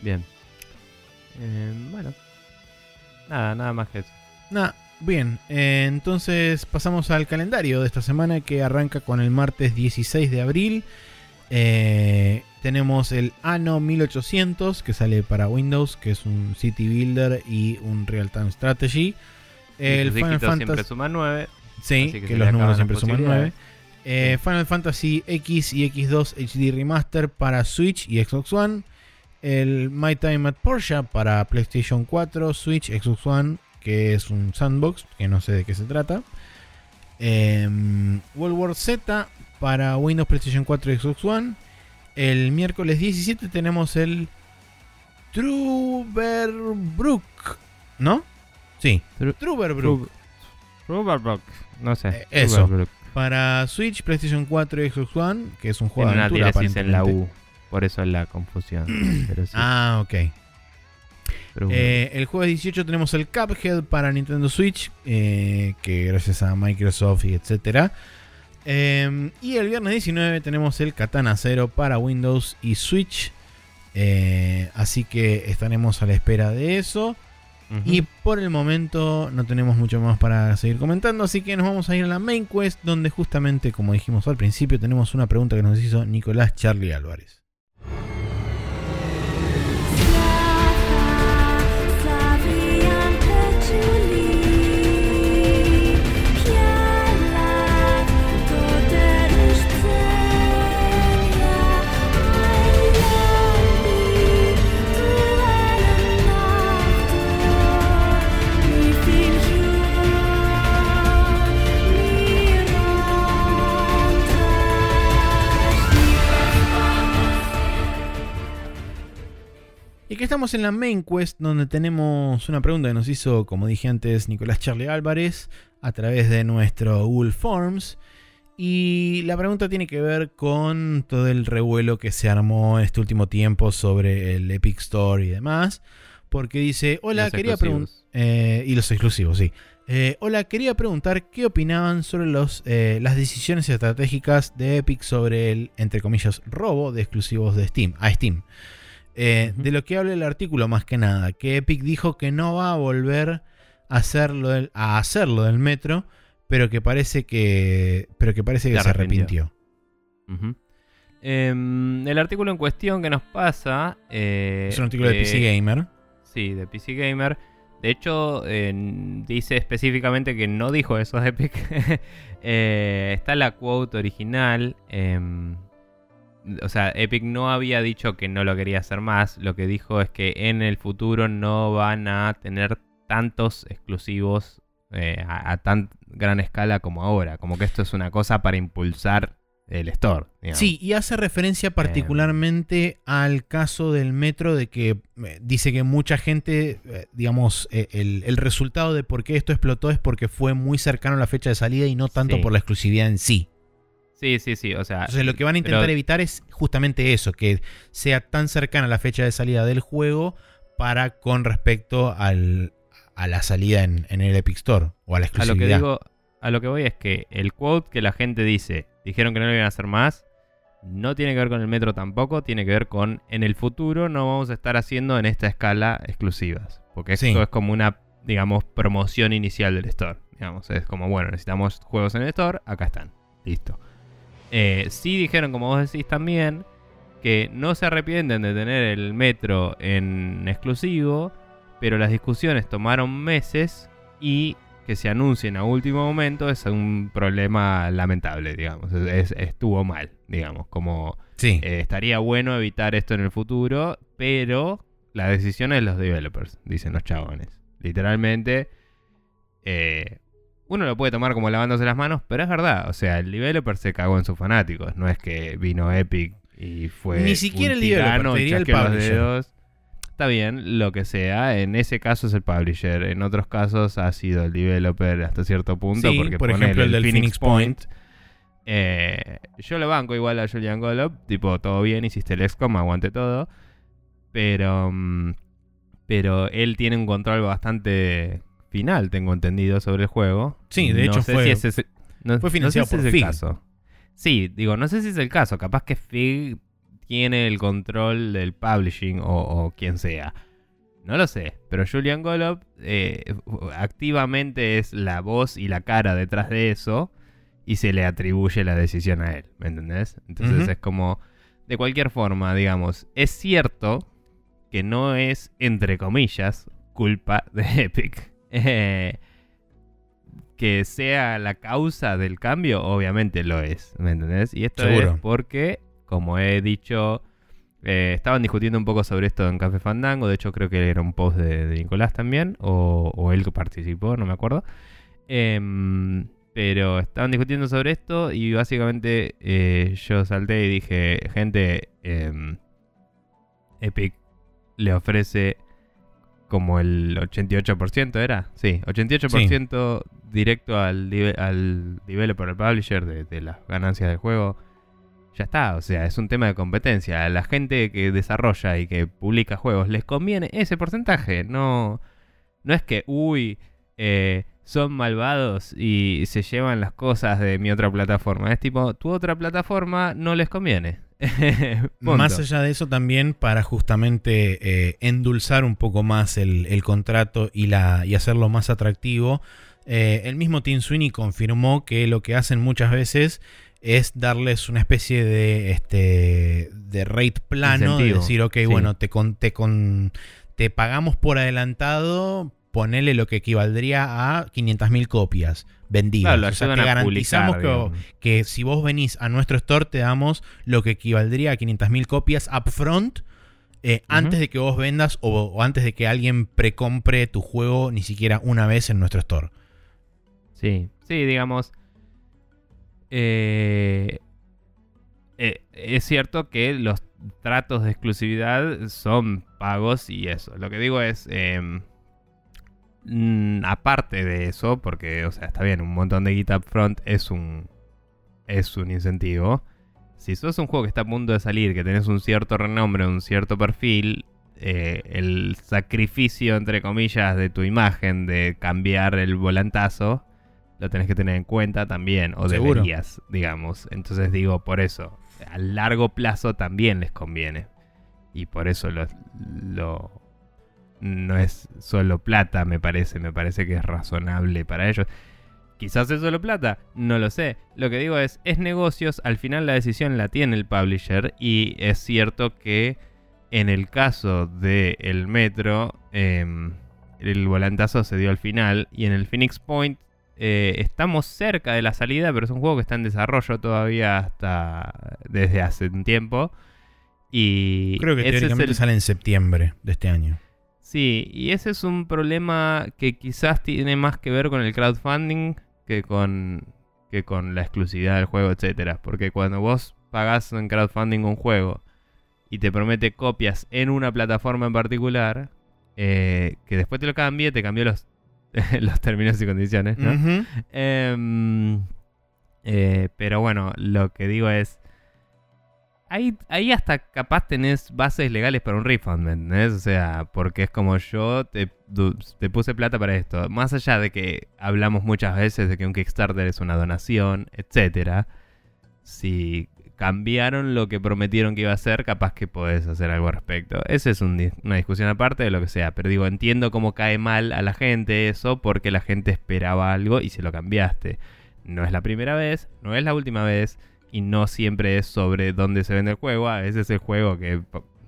Bien. Eh, bueno. Nada, nada más que eso.
Nada, bien. Eh, entonces pasamos al calendario de esta semana que arranca con el martes 16 de abril. Eh, tenemos el Anno 1800 que sale para Windows, que es un City Builder y un Real Time Strategy.
El Final Fantasy siempre suma 9.
Sí, que, los números siempre suman 9. Eh, Final Fantasy X y X2 HD Remaster para Switch y Xbox One. El My Time at Porsche para PlayStation 4, Switch, Xbox One, que es un sandbox, que no sé de qué se trata. Em, World War Z para Windows, PlayStation 4 y Xbox One. El miércoles 17 tenemos el Truberbrook, ¿no? Sí,
Truberbrook. Truberbrook, no sé.
Eh, eso. Para Switch, PlayStation 4 y Xbox One, que es un juego de aventura
en la U, por eso es la confusión.
Ah, ok. Eh, el jueves 18 tenemos el Cuphead para Nintendo Switch, eh, que gracias a Microsoft y etcétera Em, y el viernes 19 tenemos el Katana 0 para Windows y Switch. Eh, así que estaremos a la espera de eso. Y por el momento no tenemos mucho más para seguir comentando. Así que nos vamos a ir a la main quest. Donde justamente, como dijimos al principio, tenemos una pregunta que nos hizo Nicolás Charlie Álvarez. Estamos en la main quest donde tenemos una pregunta que nos hizo, como dije antes, Nicolás Charlie Álvarez a través de nuestro Google Forms. Y la pregunta tiene que ver con todo el revuelo que se armó este último tiempo sobre el Epic Store y demás. Porque dice, hola, quería preguntar... Eh, y los exclusivos, sí. Eh, hola, quería preguntar qué opinaban sobre los, eh, las decisiones estratégicas de Epic sobre el, entre comillas, robo de exclusivos de Steam, a Steam. Eh, de lo que habla el artículo más que nada, que Epic dijo que no va a volver a hacerlo del, a hacerlo del metro, pero que parece que, pero que, parece que se arrepintió.
Em, el artículo en cuestión que nos pasa...
Eh, es un artículo de PC Gamer.
Sí, de PC Gamer. De hecho, dice específicamente que no dijo eso Epic. Eh, está la quote original. Em, o sea, Epic no había dicho que no lo quería hacer más. Lo que dijo es que en el futuro no van a tener tantos exclusivos eh, a, tan gran escala como ahora. Como que esto es una cosa para impulsar el store.
Sí, y hace referencia particularmente al caso del metro de que eh, dice que mucha gente, eh, digamos, el, resultado de por qué esto explotó es porque fue muy cercano a la fecha de salida y no tanto por la exclusividad en sí.
Sí, sí, sí. O sea,
Entonces lo que van a intentar evitar es justamente eso, que sea tan cercana la fecha de salida del juego para con respecto al, a la salida en, el Epic Store o a la exclusividad.
A lo que digo, a lo que voy es que el quote que la gente dice, dijeron que no lo iban a hacer más, no tiene que ver con el metro tampoco, tiene que ver con en el futuro no vamos a estar haciendo en esta escala exclusivas. Porque esto es como una, digamos, promoción inicial del store. Digamos, es como, bueno, necesitamos juegos en el store, acá están. Listo. Eh, sí dijeron, como vos decís también, que no se arrepienten de tener el metro en exclusivo, pero las discusiones tomaron meses y que se anuncien a último momento es un problema lamentable, digamos. estuvo mal, digamos. Como
sí.
Eh, estaría bueno evitar esto en el futuro, pero la decisión es de los developers, dicen los chabones. Literalmente, eh, uno lo puede tomar como lavándose las manos, pero es verdad. O sea, el developer se cagó en sus fanáticos. No es que vino Epic y fue.
Ni siquiera el developer, diría el publisher.
Está bien, lo que sea. En ese caso es el publisher. En otros casos ha sido el developer hasta cierto punto. porque
por ejemplo, el, del Phoenix, Point.
Eh, yo lo banco igual a Julian Golub. Tipo, todo bien, hiciste el XCOM, aguante todo. Pero. Mm, pero él tiene un control bastante final, tengo entendido, sobre el juego.
Sí, de hecho fue,
fue financiado por el caso. Sí, digo, no sé si es el caso. Capaz que Fig tiene el control del publishing o, quien sea. No lo sé, pero Julian Golob eh, activamente es la voz y la cara detrás de eso y se le atribuye la decisión a él, ¿me entendés? Entonces es como, de cualquier forma, digamos, es cierto que no es, entre comillas, culpa de Epic. Eh, que sea la causa del cambio, obviamente lo es, ¿me entendés? Y esto es porque, como he dicho, eh, estaban discutiendo un poco sobre esto en Café Fandango, de hecho creo que era un post de, Nicolás también, o, él que participó, no me acuerdo. Em, pero estaban discutiendo sobre esto y básicamente eh, yo salté y dije, gente, em, Epic le ofrece como el 88% era, sí, 88% directo al, al developer, al publisher de, las ganancias del juego. Ya está, o sea, es un tema de competencia. A la gente que desarrolla y que publica juegos les conviene ese porcentaje. No, no es que, uy, eh, son malvados y se llevan las cosas de mi otra plataforma. Es tipo, tu otra plataforma no les conviene.
más allá de eso también para justamente eh, endulzar un poco más el, contrato y, la, y hacerlo más atractivo, eh, el mismo Tim Sweeney confirmó que lo que hacen muchas veces es darles una especie de, este, de rate plano, de decir, ok, bueno, te, con, te, con, te pagamos por adelantado, ponele lo que equivaldría a 500.000 copias vendidas. o sea, te garantizamos que, si vos venís a nuestro store te damos lo que equivaldría a 500.000 copias upfront eh, antes de que vos vendas o, antes de que alguien precompre tu juego ni siquiera una vez en nuestro store.
Sí, sí, digamos. Eh, eh, es cierto que los tratos de exclusividad son pagos y eso. Lo que digo es em, Mm, aparte de eso, porque, o sea, está bien, un montón de GitHub Front es un, es un incentivo. Si sos un juego que está a punto de salir, que tenés un cierto renombre, un cierto perfil, eh, el sacrificio, entre comillas, de tu imagen de cambiar el volantazo, lo tenés que tener en cuenta también, o deberías, digamos. Entonces digo, por eso, a largo plazo también les conviene. Y por eso lo, no es solo plata, me parece. Me parece que es razonable para ellos. Quizás es solo plata, no lo sé. Lo que digo es, es negocios, al final la decisión la tiene el publisher y es cierto que en el caso de el Metro, em, el volantazo se dio al final y en el Phoenix Point eh, estamos cerca de la salida, pero es un juego que está en desarrollo todavía hasta desde hace un tiempo. Y
Creo que teóricamente sale en septiembre de este año.
Sí, y ese es un problema que quizás tiene más que ver con el crowdfunding que con, que con la exclusividad del juego, etcétera. Porque cuando vos pagás en crowdfunding un juego y te promete copias en una plataforma en particular, eh, que después te lo cambie, te cambió los, los términos y condiciones, ¿no? Em, eh, pero bueno, lo que digo es Ahí, ahí hasta capaz tenés bases legales para un refund, ¿me entendés? O sea, porque es como yo te, puse plata para esto. Más allá de que hablamos muchas veces de que un Kickstarter es una donación, etcétera. Si cambiaron lo que prometieron que iba a ser, capaz que podés hacer algo al respecto. Esa es una discusión aparte de lo que sea. Pero digo, entiendo cómo cae mal a la gente eso porque la gente esperaba algo y se lo cambiaste. No es la primera vez, no es la última vez y no siempre es sobre dónde se vende el juego. A veces el juego que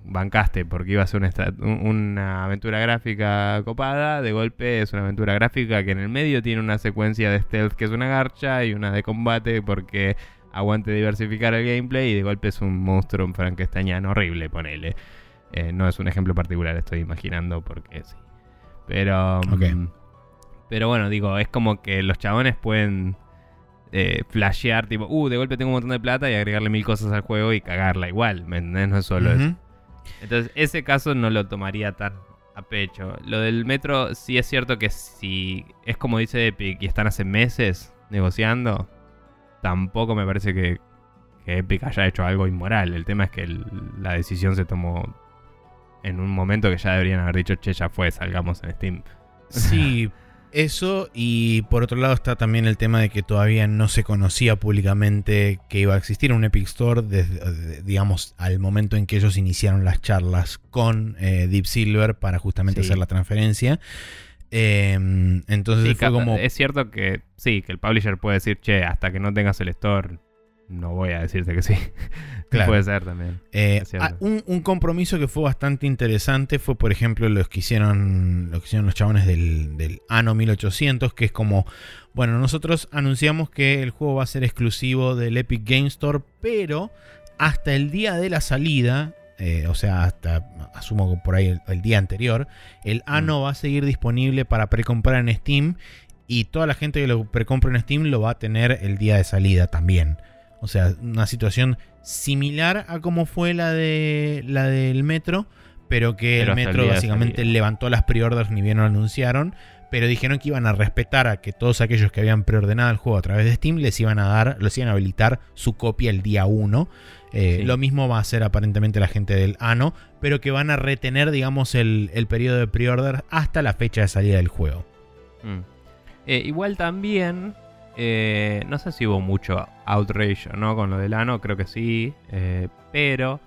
bancaste porque iba a ser una, aventura gráfica copada, de golpe es una aventura gráfica que en el medio tiene una secuencia de stealth que es una garcha y una de combate porque aguante diversificar el gameplay y de golpe es un monstruo un frankensteiniano horrible, ponele. Eh, no es un ejemplo particular, estoy imaginando porque sí. Pero... Mm, pero bueno, digo, es como que los chabones pueden eh, flashear, tipo, uh, de golpe tengo un montón de plata y agregarle mil cosas al juego y cagarla igual, ¿me entendés? No es solo eso. Entonces, ese caso no lo tomaría tan a pecho. Lo del metro, sí es cierto que si es como dice Epic y están hace meses negociando, tampoco me parece que, Epic haya hecho algo inmoral. El tema es que la decisión se tomó en un momento que ya deberían haber dicho, che, ya fue, salgamos en Steam.
Sí, Eso, y por otro lado está también el tema de que todavía no se conocía públicamente que iba a existir un Epic Store, desde, digamos, al momento en que ellos iniciaron las charlas con eh, Deep Silver para justamente hacer la transferencia. Em, entonces fue como.
Es cierto que sí, que el publisher puede decir, che, hasta que no tengas el store, no voy a decirte que sí. Puede ser también.
Eh, ah, un, compromiso que fue bastante interesante fue, por ejemplo, los que hicieron, lo que hicieron los chabones del, del Ano 1800, que es como, bueno, nosotros anunciamos que el juego va a ser exclusivo del Epic Game Store, pero hasta el día de la salida, eh, o sea, hasta asumo que por ahí el, día anterior, el Ano mm. va a seguir disponible para precomprar en Steam y toda la gente que lo precompra en Steam lo va a tener el día de salida también. O sea, una situación similar a como fue la de la del metro, pero que el metro básicamente levantó las preorders ni bien lo anunciaron, pero dijeron que iban a respetar a que todos aquellos que habían preordenado el juego a través de Steam les iban a dar, les iban a habilitar su copia el día 1. Eh, lo mismo va a hacer aparentemente la gente del ANO, pero que van a retener, digamos, el, periodo de preorder hasta la fecha de salida del juego.
Mm. Eh, igual también eh, no sé si hubo mucho outrage no con lo del ano, creo que sí. Eh, pero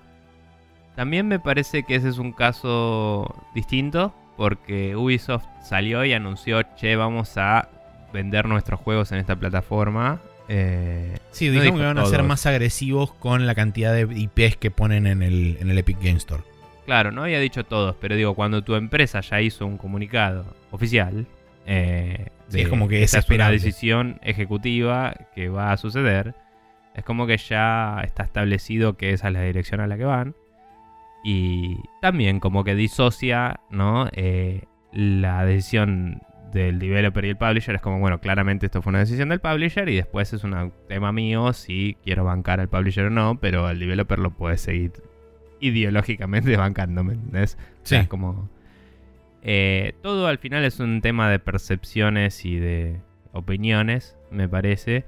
también me parece que ese es un caso distinto. Porque Ubisoft salió y anunció, che, vamos a vender nuestros juegos en esta plataforma.
Eh, sí, dijeron que van a ser más agresivos con la cantidad de IPs que ponen en el, en el Epic Game Store.
Claro, no había dicho todos, pero digo, cuando tu empresa ya hizo un comunicado oficial, eh,
es como que
es una decisión ejecutiva que va a suceder. Es como que ya está establecido que esa es la dirección a la que van. Y también como que disocia, ¿no? Eh, la decisión del developer y el publisher es como, bueno, claramente esto fue una decisión del publisher y después es un tema mío si quiero bancar al publisher o no, pero el developer lo puede seguir ideológicamente bancando, ¿me entendés?
Sí. es
como eh, todo al final es un tema de percepciones y de opiniones, me parece.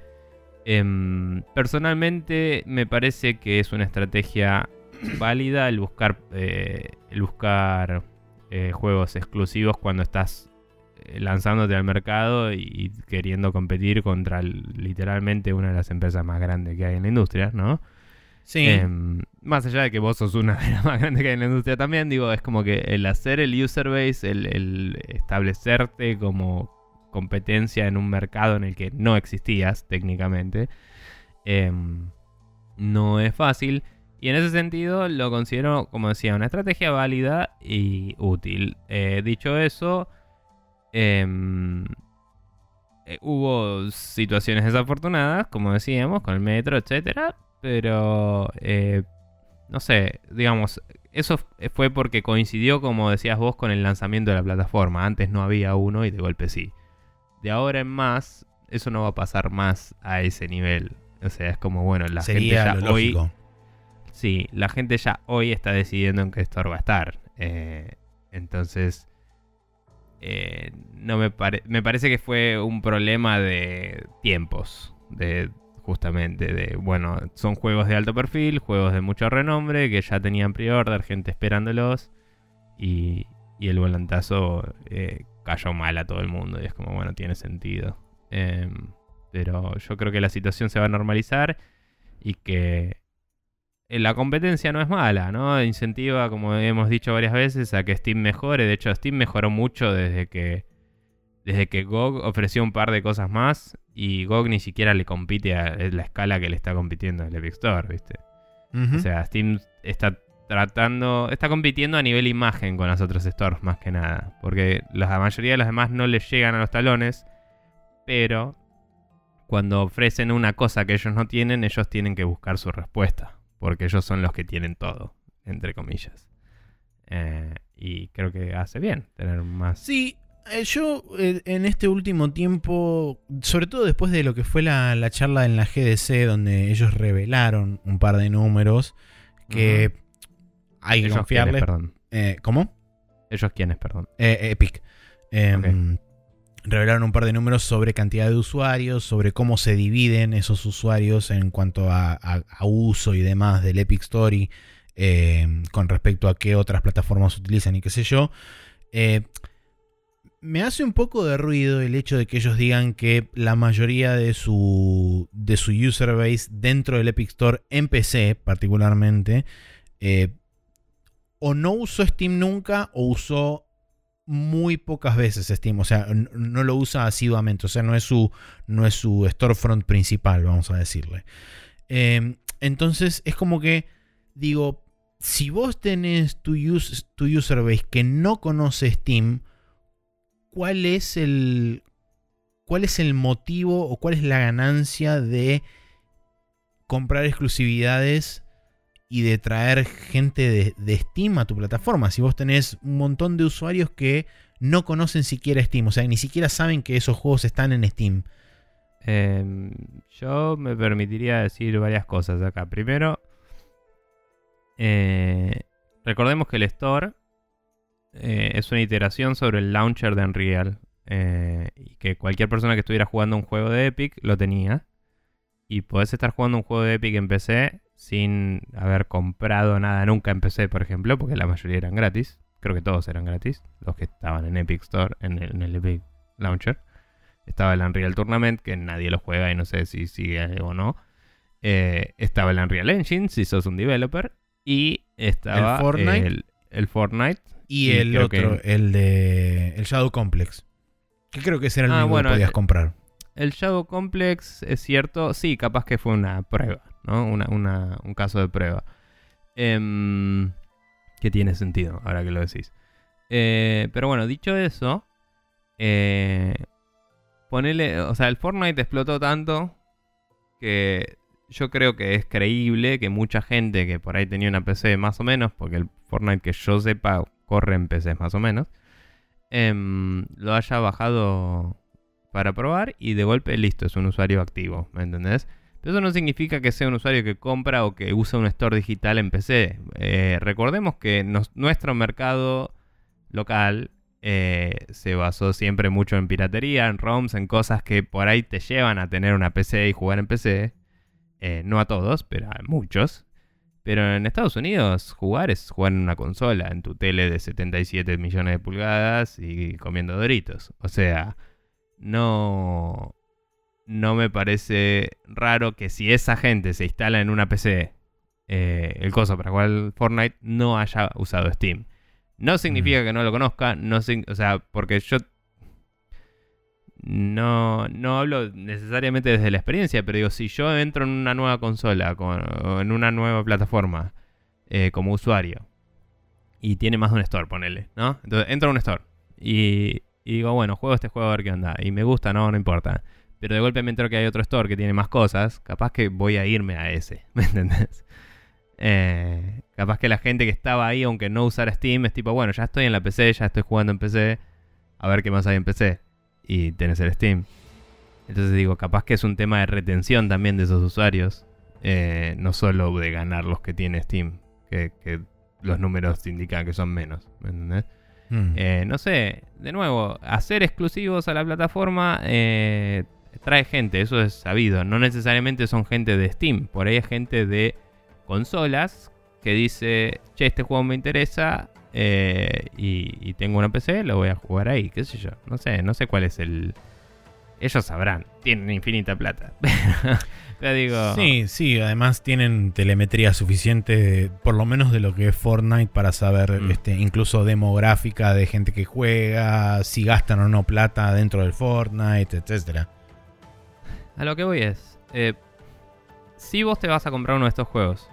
Em, personalmente me parece que es una estrategia válida el buscar, eh, el buscar eh, juegos exclusivos cuando estás lanzándote al mercado y queriendo competir contra literalmente una de las empresas más grandes que hay en la industria, ¿no?
Sí.
Em, más allá de que vos sos una de las más grandes que hay en la industria también, digo, es como que el hacer el user base, el, establecerte como competencia en un mercado en el que no existías técnicamente, em, no es fácil. Y en ese sentido lo considero, como decía, una estrategia válida y útil. Eh, dicho eso, em, eh, hubo situaciones desafortunadas, como decíamos, con el metro, etcétera, pero, eh, no sé, digamos, eso fue porque coincidió, como decías vos, con el lanzamiento de la plataforma. Antes no había uno y de golpe sí. De ahora en más, eso no va a pasar más a ese nivel. O sea, es como, bueno, la gente ya hoy... Sí, la gente ya hoy está decidiendo en qué store va a estar. Eh, entonces, eh, no me, me parece que fue un problema de tiempos. De justamente de, bueno, son juegos de alto perfil, juegos de mucho renombre, que ya tenían pre-order, gente esperándolos, y, y el volantazo eh, cayó mal a todo el mundo, y es como, bueno, tiene sentido. Em, pero yo creo que la situación se va a normalizar y que eh, la competencia no es mala, ¿no? Incentiva, como hemos dicho varias veces, a que Steam mejore. De hecho, Steam mejoró mucho desde que, desde que GOG ofreció un par de cosas más y GOG ni siquiera le compite a la escala que le está compitiendo el Epic Store, ¿viste? O sea, Steam está tratando, está compitiendo a nivel imagen con las otras stores más que nada, porque la mayoría de los demás no les llegan a los talones, pero cuando ofrecen una cosa que ellos no tienen, ellos tienen que buscar su respuesta, porque ellos son los que tienen todo, entre comillas. Eh, y creo que hace bien tener más.
Sí, yo eh, en este último tiempo, sobre todo después de lo que fue la, charla en la GDC, donde ellos revelaron un par de números que hay que confiarles. Eh, ¿Cómo?
¿Ellos quiénes, perdón?
Epic. Em, revelaron un par de números sobre cantidad de usuarios, sobre cómo se dividen esos usuarios en cuanto a, uso y demás del Epic Story, em, con respecto a qué otras plataformas utilizan y qué sé yo. Eh, me hace un poco de ruido el hecho de que ellos digan que la mayoría de su, de su user base dentro del Epic Store en PC particularmente eh, o no usó Steam nunca o usó muy pocas veces Steam, o sea, no lo usa asiduamente, o sea, no es su, no es su storefront principal, vamos a decirle. Em, entonces es como que, digo, si vos tenés tu, tu user base que no conoce Steam, cuál es el. cuál es el motivo o cuál es la ganancia de comprar exclusividades y de traer gente de, Steam a tu plataforma. Si vos tenés un montón de usuarios que no conocen siquiera Steam, o sea, ni siquiera saben que esos juegos están en Steam.
Em, yo me permitiría decir varias cosas acá. Primero, eh, recordemos que el store eh, es una iteración sobre el launcher de Unreal. Eh, y que cualquier persona que estuviera jugando un juego de Epic lo tenía. Y podés estar jugando un juego de Epic en PC sin haber comprado nada nunca en PC, por ejemplo, porque la mayoría eran gratis. Creo que todos eran gratis, los que estaban en Epic Store, en el, Epic Launcher. Estaba el Unreal Tournament, que nadie lo juega y no sé si sigue o no. Eh, estaba el Unreal Engine, si sos un developer. Y estaba el Fortnite
y, el otro, el de. El Shadow Complex. Que creo que ese era el ah, que podías comprar.
El Shadow Complex es cierto. Sí, capaz que fue una prueba, ¿no? un caso de prueba. Em, que tiene sentido, ahora que lo decís. Eh, pero bueno, dicho eso. Eh, ponele. O sea, el Fortnite explotó tanto. Que yo creo que es creíble que mucha gente que por ahí tenía una PC más o menos, porque el Fortnite que yo sepa corre en PCs más o menos, em, lo haya bajado para probar y de golpe listo, es un usuario activo, ¿me entendés? Pero eso no significa que sea un usuario que compra o que usa un store digital en PC. Eh, recordemos que nuestro mercado local eh, se basó siempre mucho en piratería, en ROMs, en cosas que por ahí te llevan a tener una PC y jugar en PC. Eh, no a todos, pero a muchos. Pero en Estados Unidos jugar es jugar en una consola, en tu tele de 77 millones de pulgadas y comiendo doritos. O sea, no, no me parece raro que si esa gente se instala en una PC eh, el coso para jugar Fortnite no haya usado Steam. No significa que no lo conozca, no, o sea, porque yo no, no hablo necesariamente desde la experiencia, pero digo, si yo entro en una nueva consola o en una nueva plataforma eh, como usuario y tiene más de un store, ponele, ¿no? Entonces entro a un store y, digo, bueno, juego este juego a ver qué onda. Y me gusta, no, no importa. Pero de golpe me entero que hay otro store que tiene más cosas, capaz que voy a irme a ese, ¿me entendés? Eh, capaz que la gente que estaba ahí, aunque no usara Steam, es tipo, bueno, ya estoy en la PC, ya estoy jugando en PC, a ver qué más hay en PC y tenés el Steam. Entonces digo, capaz que es un tema de retención también de esos usuarios. Eh, no solo de ganar los que tiene Steam, que, los números indican que son menos. ¿Me entendés? Hmm. Eh, no sé, de nuevo, hacer exclusivos a la plataforma eh, trae gente, eso es sabido. No necesariamente son gente de Steam, por ahí es gente de consolas que dice, che, este juego me interesa, eh, y, tengo una PC, lo voy a jugar ahí, qué sé yo. No sé, no sé cuál es el... Ellos sabrán, tienen infinita plata. Pero digo...
Sí, sí, además tienen telemetría suficiente, por lo menos de lo que es Fortnite, para saber mm. este, incluso demográfica de gente que juega, si gastan o no plata dentro del Fortnite, etcétera.
a lo que voy es, eh, si vos te vas a comprar uno de estos juegos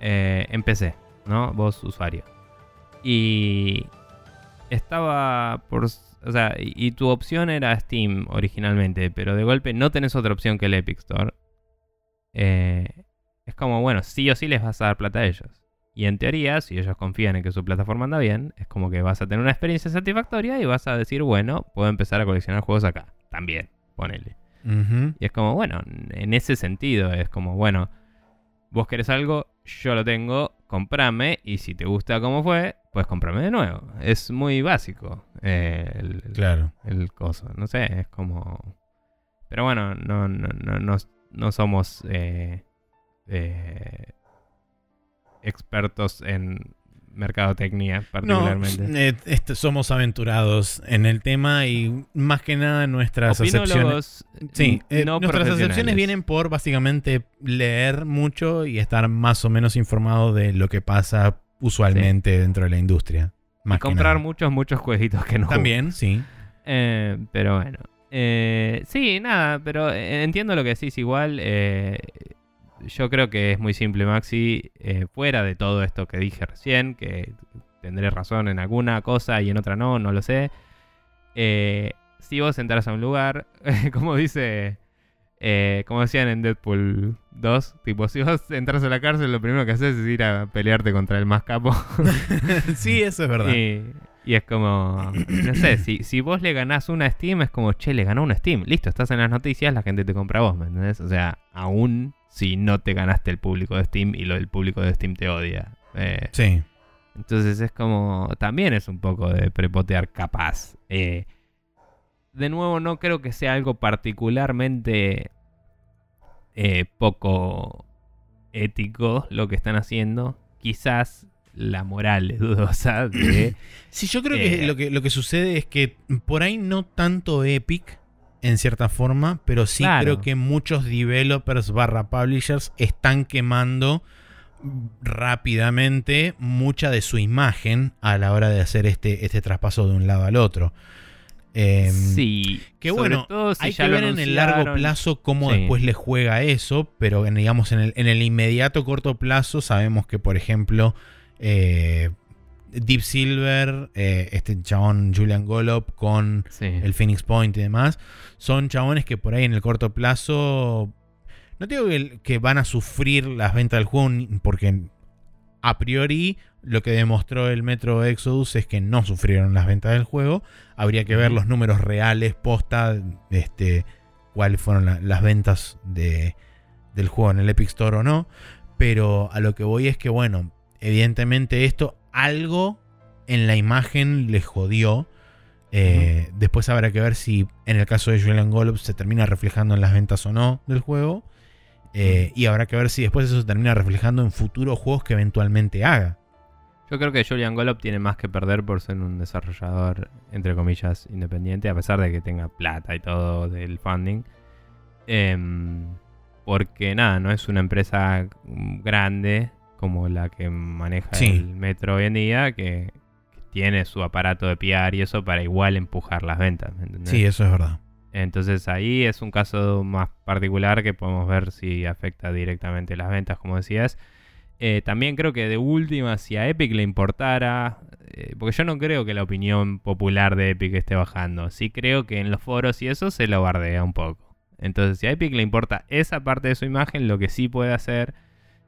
eh, en PC, ¿no? Vos usuario. Y estaba por... O sea, y, tu opción era Steam originalmente, pero de golpe no tenés otra opción que el Epic Store. Eh, es como, bueno, sí o sí les vas a dar plata a ellos. Y en teoría, si ellos confían en que su plataforma anda bien, es como que vas a tener una experiencia satisfactoria y vas a decir, bueno, puedo empezar a coleccionar juegos acá. También, ponele. Y es como, bueno, en ese sentido, es como, bueno, vos querés algo, yo lo tengo, comprame, y si te gusta cómo fue, pues comprame de nuevo. Es muy básico eh, el, el-
Claro.
el coso. No sé, es como. Pero bueno, no, no, no, no, no somos eh, eh, expertos en mercadotecnia,
No,
particularmente.
eh, este, somos aventurados en el tema y más que nada nuestras acepciones. Sí, eh,
no
nuestras acepciones vienen por básicamente leer mucho y estar más o menos informado de lo que pasa usualmente dentro de la industria. Más
Y comprar muchos, muchos jueguitos que no.
También, sí.
Eh, pero bueno. Eh, sí, nada, pero entiendo lo que decís igual. Yo creo que es muy simple, Maxi. eh, fuera de todo esto que dije recién, que tendré razón en alguna cosa y en otra no, no lo sé. eh, si vos entras a un lugar, como dice, eh, como decían en Deadpool 2, tipo, si vos entras a la cárcel, lo primero que haces es ir a pelearte contra el más capo.
sí, eso es verdad.
Y, y es como, no sé, si, si vos le ganás una Steam, es como, che, le ganó una Steam. Listo, estás en las noticias, la gente te compra a vos, ¿me entendés? O sea, aún si no te ganaste el público de Steam y lo, el público de Steam te odia. Eh,
Sí.
entonces es como, también es un poco de prepotear capaz. Eh, de nuevo, no creo que sea algo particularmente eh, poco ético lo que están haciendo. Quizás la moral es dudosa de...
Sí, yo creo que, lo que lo que sucede es que por ahí no tanto Epic, en cierta forma, pero sí
Claro.
creo que muchos developers barra publishers están quemando rápidamente mucha de su imagen a la hora de hacer este, este traspaso de un lado al otro. Em,
sí.
que bueno,
todo si
Hay que ver en el largo plazo cómo
Sí.
después le juega eso, pero en, digamos en el, en el inmediato corto plazo sabemos que, por ejemplo, eh, Deep Silver, eh, este chabón Julian Golop con
Sí.
el Phoenix Point y demás, son chabones que por ahí en el corto plazo, no digo que, que van a sufrir las ventas del juego, porque a priori lo que demostró el Metro Exodus es que no sufrieron las ventas del juego. Habría que ver los números reales, posta, este, cuáles fueron la- las ventas de, del juego en el Epic Store o no. Pero a lo que voy es que, bueno, evidentemente esto algo en la imagen le jodió. Eh, Después habrá que ver si en el caso de Julian Golub se termina reflejando en las ventas o no del juego. Eh, y habrá que ver si después eso se termina reflejando en futuros juegos que eventualmente haga.
Yo creo que Julian Golop tiene más que perder por ser un desarrollador, entre comillas, independiente, a pesar de que tenga plata y todo del funding. Em, porque nada, no es una empresa grande como la que maneja
Sí.
el metro hoy en día, que, tiene su aparato de PR y eso para igual empujar las ventas.
Sí, eso es verdad.
Entonces ahí es un caso más particular que podemos ver si afecta directamente las ventas, como decías. Eh, también creo que de última, si a Epic le importara, eh, porque yo no creo que la opinión popular de Epic esté bajando, sí creo que en los foros y eso se lo bardea un poco. Entonces si a Epic le importa esa parte de su imagen, lo que sí puede hacer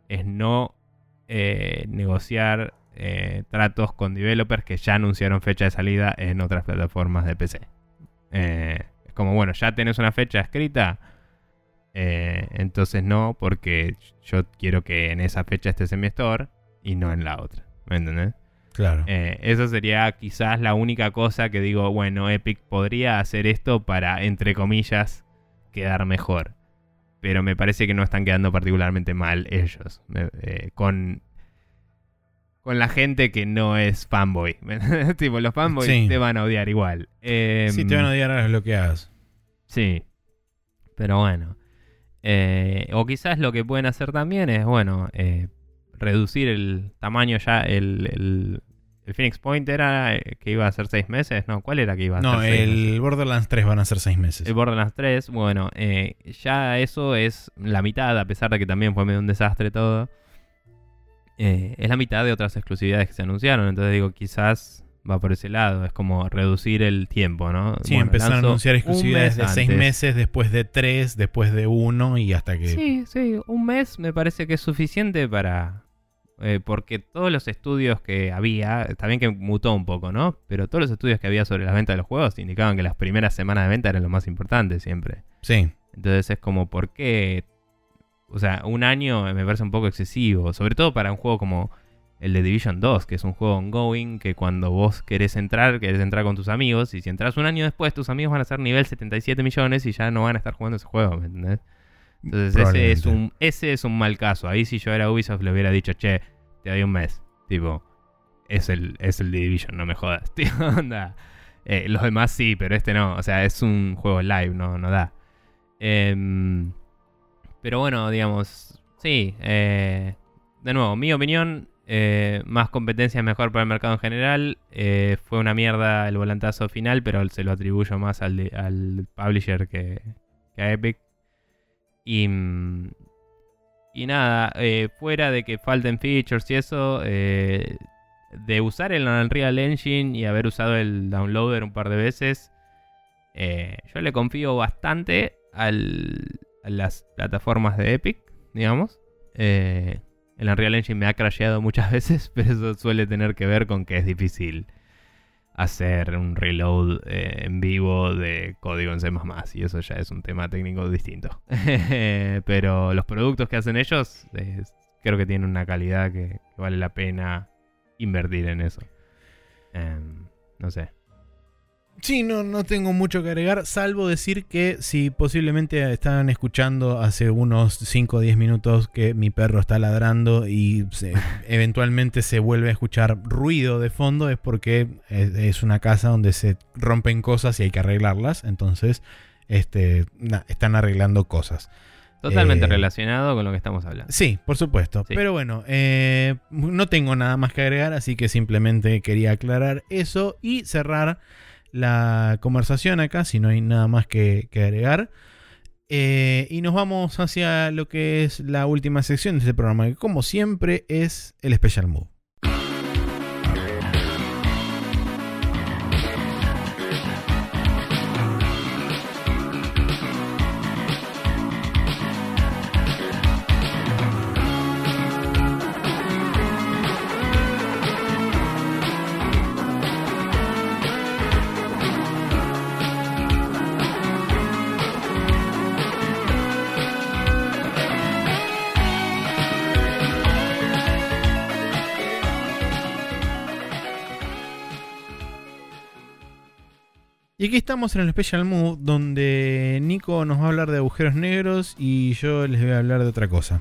es no eh, negociar eh, tratos con developers que ya anunciaron fecha de salida en otras plataformas de PC. Eh, es como, bueno, ya tenés una fecha escrita. entonces no, porque yo quiero que en esa fecha estés en mi store y no en la otra. ¿Me entendés?
Claro.
Eh, eso sería quizás la única cosa que digo, bueno, Epic podría hacer esto para, entre comillas, quedar mejor. Pero me parece que no están quedando particularmente mal ellos. Eh, con, con la gente que no es fanboy. tipo, los fanboys
Sí.
te van a odiar igual. Eh,
sí, te van a odiar a lo que hagas.
Sí. Pero bueno. Eh, o quizás lo que pueden hacer también es, bueno, eh, reducir el tamaño ya, el, el- el Phoenix Point era eh, que iba a ser seis meses, ¿no? ¿Cuál era que iba a
No,
ser seis
el
meses?
Borderlands 3 van a ser seis meses.
El Borderlands 3, bueno, eh, ya eso es la mitad, a pesar de que también fue medio un desastre todo. Eh, es la mitad de otras exclusividades que se anunciaron, entonces digo, quizás va por ese lado, es como reducir el tiempo, ¿no?
Sí,
Bueno,
empezaron a anunciar
un
exclusividades de seis meses, después de tres, después de uno y hasta que...
Sí, sí, un mes me parece que es suficiente para... eh, porque todos los estudios que había, bien que mutó un poco, ¿no? Pero todos los estudios que había sobre la venta de los juegos indicaban que las primeras semanas de venta eran lo más importante siempre.
Sí.
Entonces es como, ¿por qué? O sea, un año me parece un poco excesivo. Sobre todo para un juego como el de Division 2, que es un juego ongoing, que cuando vos querés entrar, querés entrar con tus amigos, y si entras un año después, tus amigos van a ser nivel 77 millones y ya no van a estar jugando ese juego, ¿me entendés? Entonces ese es, un, ese es un mal caso. Ahí si yo era Ubisoft le hubiera dicho, che, te doy un mes. Tipo, es el, es el de Division, no me jodas. Tío, onda. Eh, los demás sí, pero este no. O sea, es un juego live, no, no da. Em, pero bueno, digamos, sí. eh, de nuevo, mi opinión, eh, más competencia es mejor para el mercado en general. Fue una mierda el volantazo final, pero se lo atribuyo más al, al publisher que, que a Epic. Y, mm, y nada, eh, fuera de que falten features y eso, eh, de usar el Unreal Engine y haber usado el downloader un par de veces, eh, yo le confío bastante a las plataformas de Epic, digamos. El Unreal Engine me ha crasheado muchas veces, pero eso suele tener que ver con que es difícil hacer un reload eh, en vivo de código en C++, y eso ya es un tema técnico distinto. pero los productos que hacen ellos eh, creo que tienen una calidad que, que vale la pena invertir en eso. Em, no sé.
Sí, no, no tengo mucho que agregar, salvo decir que si posiblemente estaban escuchando hace unos 5 o 10 minutos que mi perro está ladrando y se- eventualmente se vuelve a escuchar ruido de fondo, es porque es, es una casa donde se rompen cosas y hay que arreglarlas. Entonces, este, están arreglando cosas.
Totalmente
Eh,
relacionado con lo que estamos hablando.
Sí, por supuesto.
Sí.
Pero bueno, eh, no tengo nada más que agregar, así que simplemente quería aclarar eso y cerrar la conversación acá, si no hay nada más que, agregar. Eh, y nos vamos hacia lo que es la última sección de este programa, que como siempre es el Special Move. Y aquí estamos en el Special Move, donde Nico nos va a hablar de agujeros negros y yo les voy a hablar de otra cosa.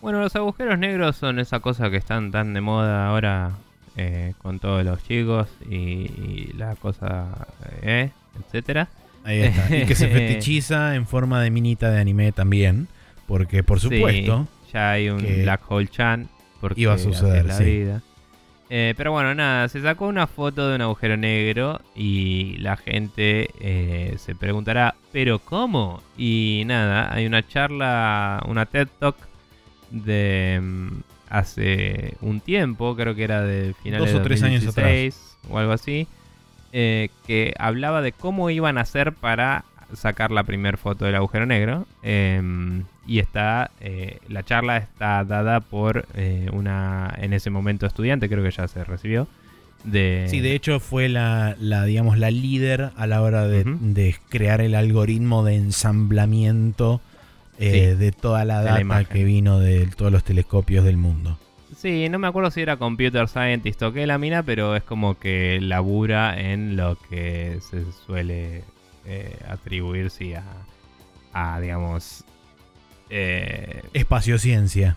Bueno, los agujeros negros son esa cosa que están tan de moda ahora eh, con todos los chicos y, y la cosa, eh, etcétera.
Ahí está. Y que se fetichiza en forma de minita de anime también. Porque, por supuesto,
Sí, ya hay un Black Hole Chan. Porque
iba a suceder,
la
sí.
vida. Eh, pero bueno, nada, se sacó una foto de un agujero negro y la gente eh, se preguntará, ¿pero cómo? Y nada, hay una charla, una TED Talk de mm, hace un tiempo, creo que era de finales
Dos o
de
tres años
2016 o algo así, eh, que hablaba de cómo iban a hacer para sacar la primera foto del agujero negro. em, y está, eh, la charla está dada por eh, una, en ese momento estudiante, creo que ya se recibió. De,
Sí, de hecho fue la, la, digamos, la líder a la hora de, crear el algoritmo de ensamblamiento eh,
Sí,
de toda la data que vino de todos los telescopios del mundo.
Sí, no me acuerdo si era computer scientist o qué la mina, pero es como que labura en lo que se suele eh, atribuir sí, a, a, digamos, eh,
Espaciociencia.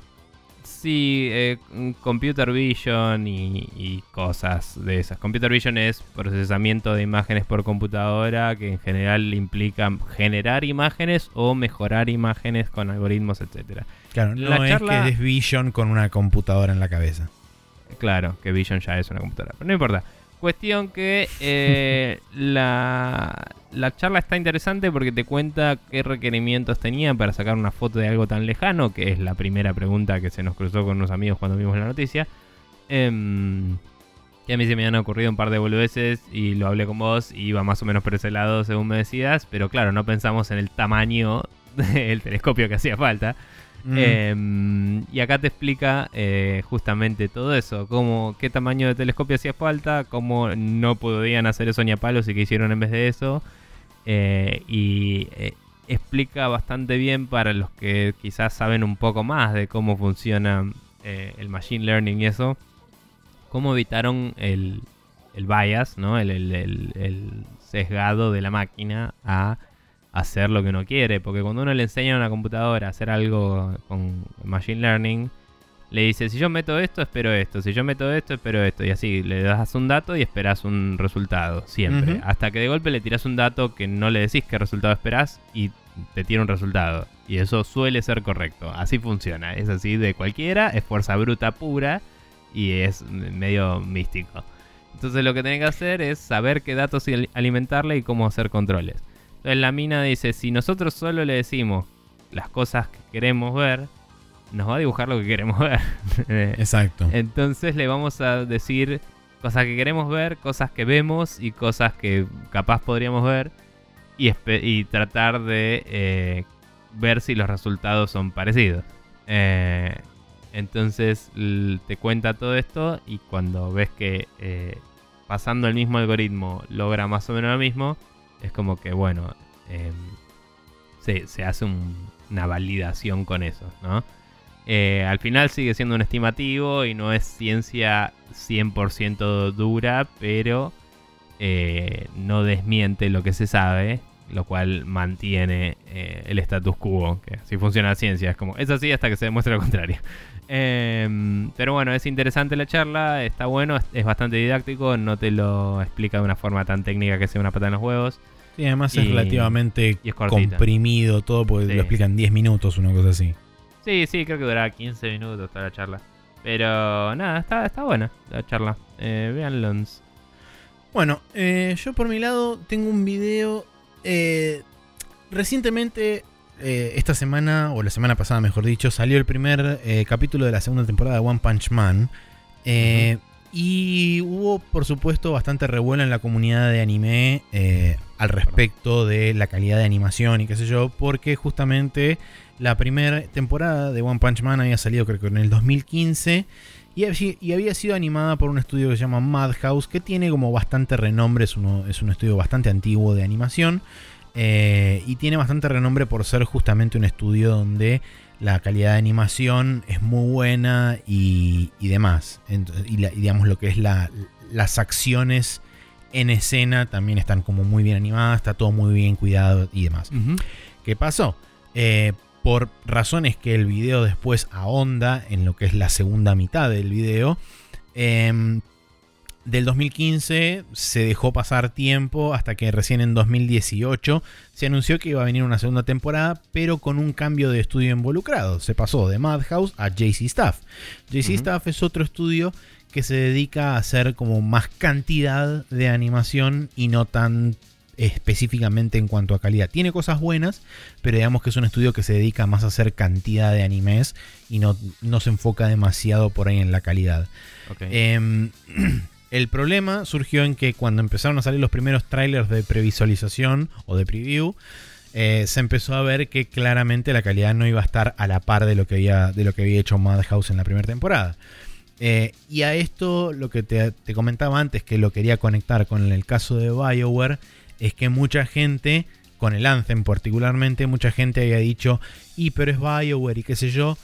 Sí, eh, computer vision y, y cosas de esas. Computer vision es procesamiento de imágenes por computadora que en general implica generar imágenes o mejorar imágenes con algoritmos, etcétera.
Claro,
La
no
charla-
es que es Vision con una computadora en la cabeza.
Claro, que Vision ya es una computadora. Pero no importa. Cuestión que eh, la, la charla está interesante porque te cuenta qué requerimientos tenía para sacar una foto de algo tan lejano, que es la primera pregunta que se nos cruzó con unos amigos cuando vimos la noticia. Y a mí se me han ocurrido un par de boludeces y lo hablé con vos y iba más o menos por ese lado según me decías, pero claro, no pensamos en el tamaño del telescopio que hacía falta.
Mm.
Em, y acá te explica eh, justamente todo eso, cómo, qué tamaño de telescopio hacía falta, cómo no podían hacer eso ni a palos y qué hicieron en vez de eso. Eh, y eh, explica bastante bien para los que quizás saben un poco más de cómo funciona el machine learning y eso, cómo evitaron el, el bias, ¿no? el, el- el- el sesgado de la máquina a hacer lo que uno quiere. Porque cuando uno le enseña a una computadora a hacer algo con Machine Learning, le dice, si yo meto esto, espero esto. Si yo meto esto, espero esto. Y así, le das un dato y esperas un resultado, siempre. Hasta que de golpe le tiras un dato que no le decís qué resultado esperás y te tira un resultado. Y eso suele ser correcto. Así funciona. Es así de cualquiera, es fuerza bruta pura y es medio místico. Entonces lo que tenés que hacer es saber qué datos al- alimentarle y cómo hacer controles. Entonces la mina dice, si nosotros solo le decimos las cosas que queremos ver, nos va a dibujar lo que queremos ver.
Exacto.
Entonces le vamos a decir cosas que queremos ver, cosas que vemos y cosas que capaz podríamos ver y, tratar de eh, ver si los resultados son parecidos. Eh, entonces te cuenta todo esto y cuando ves que eh, pasando el mismo algoritmo logra más o menos lo mismo, es como que bueno, em, se, se hace un- una validación con eso, ¿no? Eh, al final sigue siendo un estimativo y no es ciencia 100% dura, pero eh, no desmiente lo que se sabe, lo cual mantiene eh, el status quo, que así funciona la ciencia, es como, es así hasta que se demuestre lo contrario. Em, pero bueno, es interesante la charla, está bueno, es, es bastante didáctico, no te lo explica de una forma tan técnica que sea una pata en los huevos.
Sí, además es relativamente
y es cortita.
comprimido todo porque
Sí.
lo explican 10 minutos, una cosa así.
Sí, sí, creo que duraba 15 minutos toda la charla. Pero nada, está, está buena la charla. Eh, véanlo.
Bueno, eh, yo por mi lado tengo un video. eh, recientemente, eh, esta semana, o la semana pasada mejor dicho, salió el primer capítulo de la segunda temporada de One Punch Man. Y hubo, por supuesto, bastante revuelo en la comunidad de anime al respecto de la calidad de animación y qué sé yo, porque justamente la primera temporada de One Punch Man había salido creo que en el 2015 y, había- sido animada por un estudio que se llama Madhouse, que tiene como bastante renombre, es, uno, es un estudio bastante antiguo de animación. eh, y tiene bastante renombre por ser justamente un estudio donde la calidad de animación es muy buena y, demás. Ent- y, digamos lo que es la, las acciones en escena también están como muy bien animadas, está todo muy bien cuidado y demás. ¿Qué pasó? Eh, por razones que el video después ahonda en lo que es la segunda mitad del video, em, del 2015 se dejó pasar tiempo hasta que recién en 2018 se anunció que iba a venir una segunda temporada, pero con un cambio de estudio involucrado. Se pasó de Madhouse a JC Staff. JC. Staff es otro estudio que se dedica a hacer como más cantidad de animación y no tan específicamente en cuanto a calidad. Tiene cosas buenas, pero digamos que es un estudio que se dedica más a hacer cantidad de animes y no, no se enfoca demasiado por ahí en la calidad. Em, el problema surgió en que cuando empezaron a salir los primeros trailers de previsualización o de preview, eh, se empezó a ver que claramente la calidad no iba a estar a la par de lo que había, de lo que había hecho Madhouse en la primera temporada. Eh, y a esto lo que te, te comentaba antes, que lo quería conectar con el caso de BioWare, es que mucha gente, con el Anthem particularmente, mucha gente había dicho, y pero es BioWare y qué sé yo,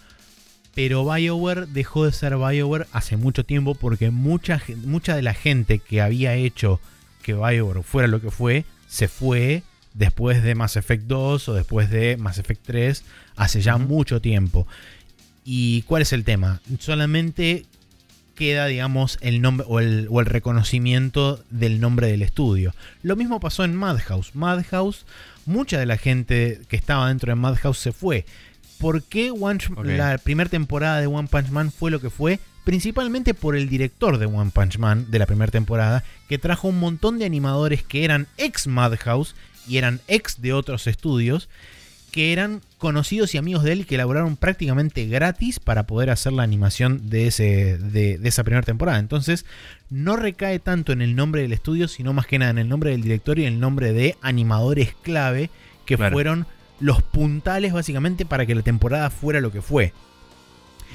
pero BioWare dejó de ser BioWare hace mucho tiempo porque mucha, mucha de la gente que había hecho que BioWare fuera lo que fue, se fue después de Mass Effect 2 o después de Mass Effect 3 hace ya mucho tiempo. ¿Y cuál es el tema? Solamente queda, digamos, el nombre o el, o el reconocimiento del nombre del estudio. Lo mismo pasó en Madhouse. Madhouse, mucha de la gente que estaba dentro de Madhouse se fue. ¿Por qué One- la primera temporada de One Punch Man fue lo que fue? principalmente por el director de One Punch Man de la primera temporada, que trajo un montón de animadores que eran ex Madhouse y eran ex de otros estudios, que eran conocidos y amigos de él que elaboraron prácticamente gratis para poder hacer la animación de, ese, de, esa primera temporada. Entonces, no recae tanto en el nombre del estudio, sino más que nada en el nombre del director y en el nombre de animadores clave que fueron los puntales básicamente para que la temporada fuera lo que fue.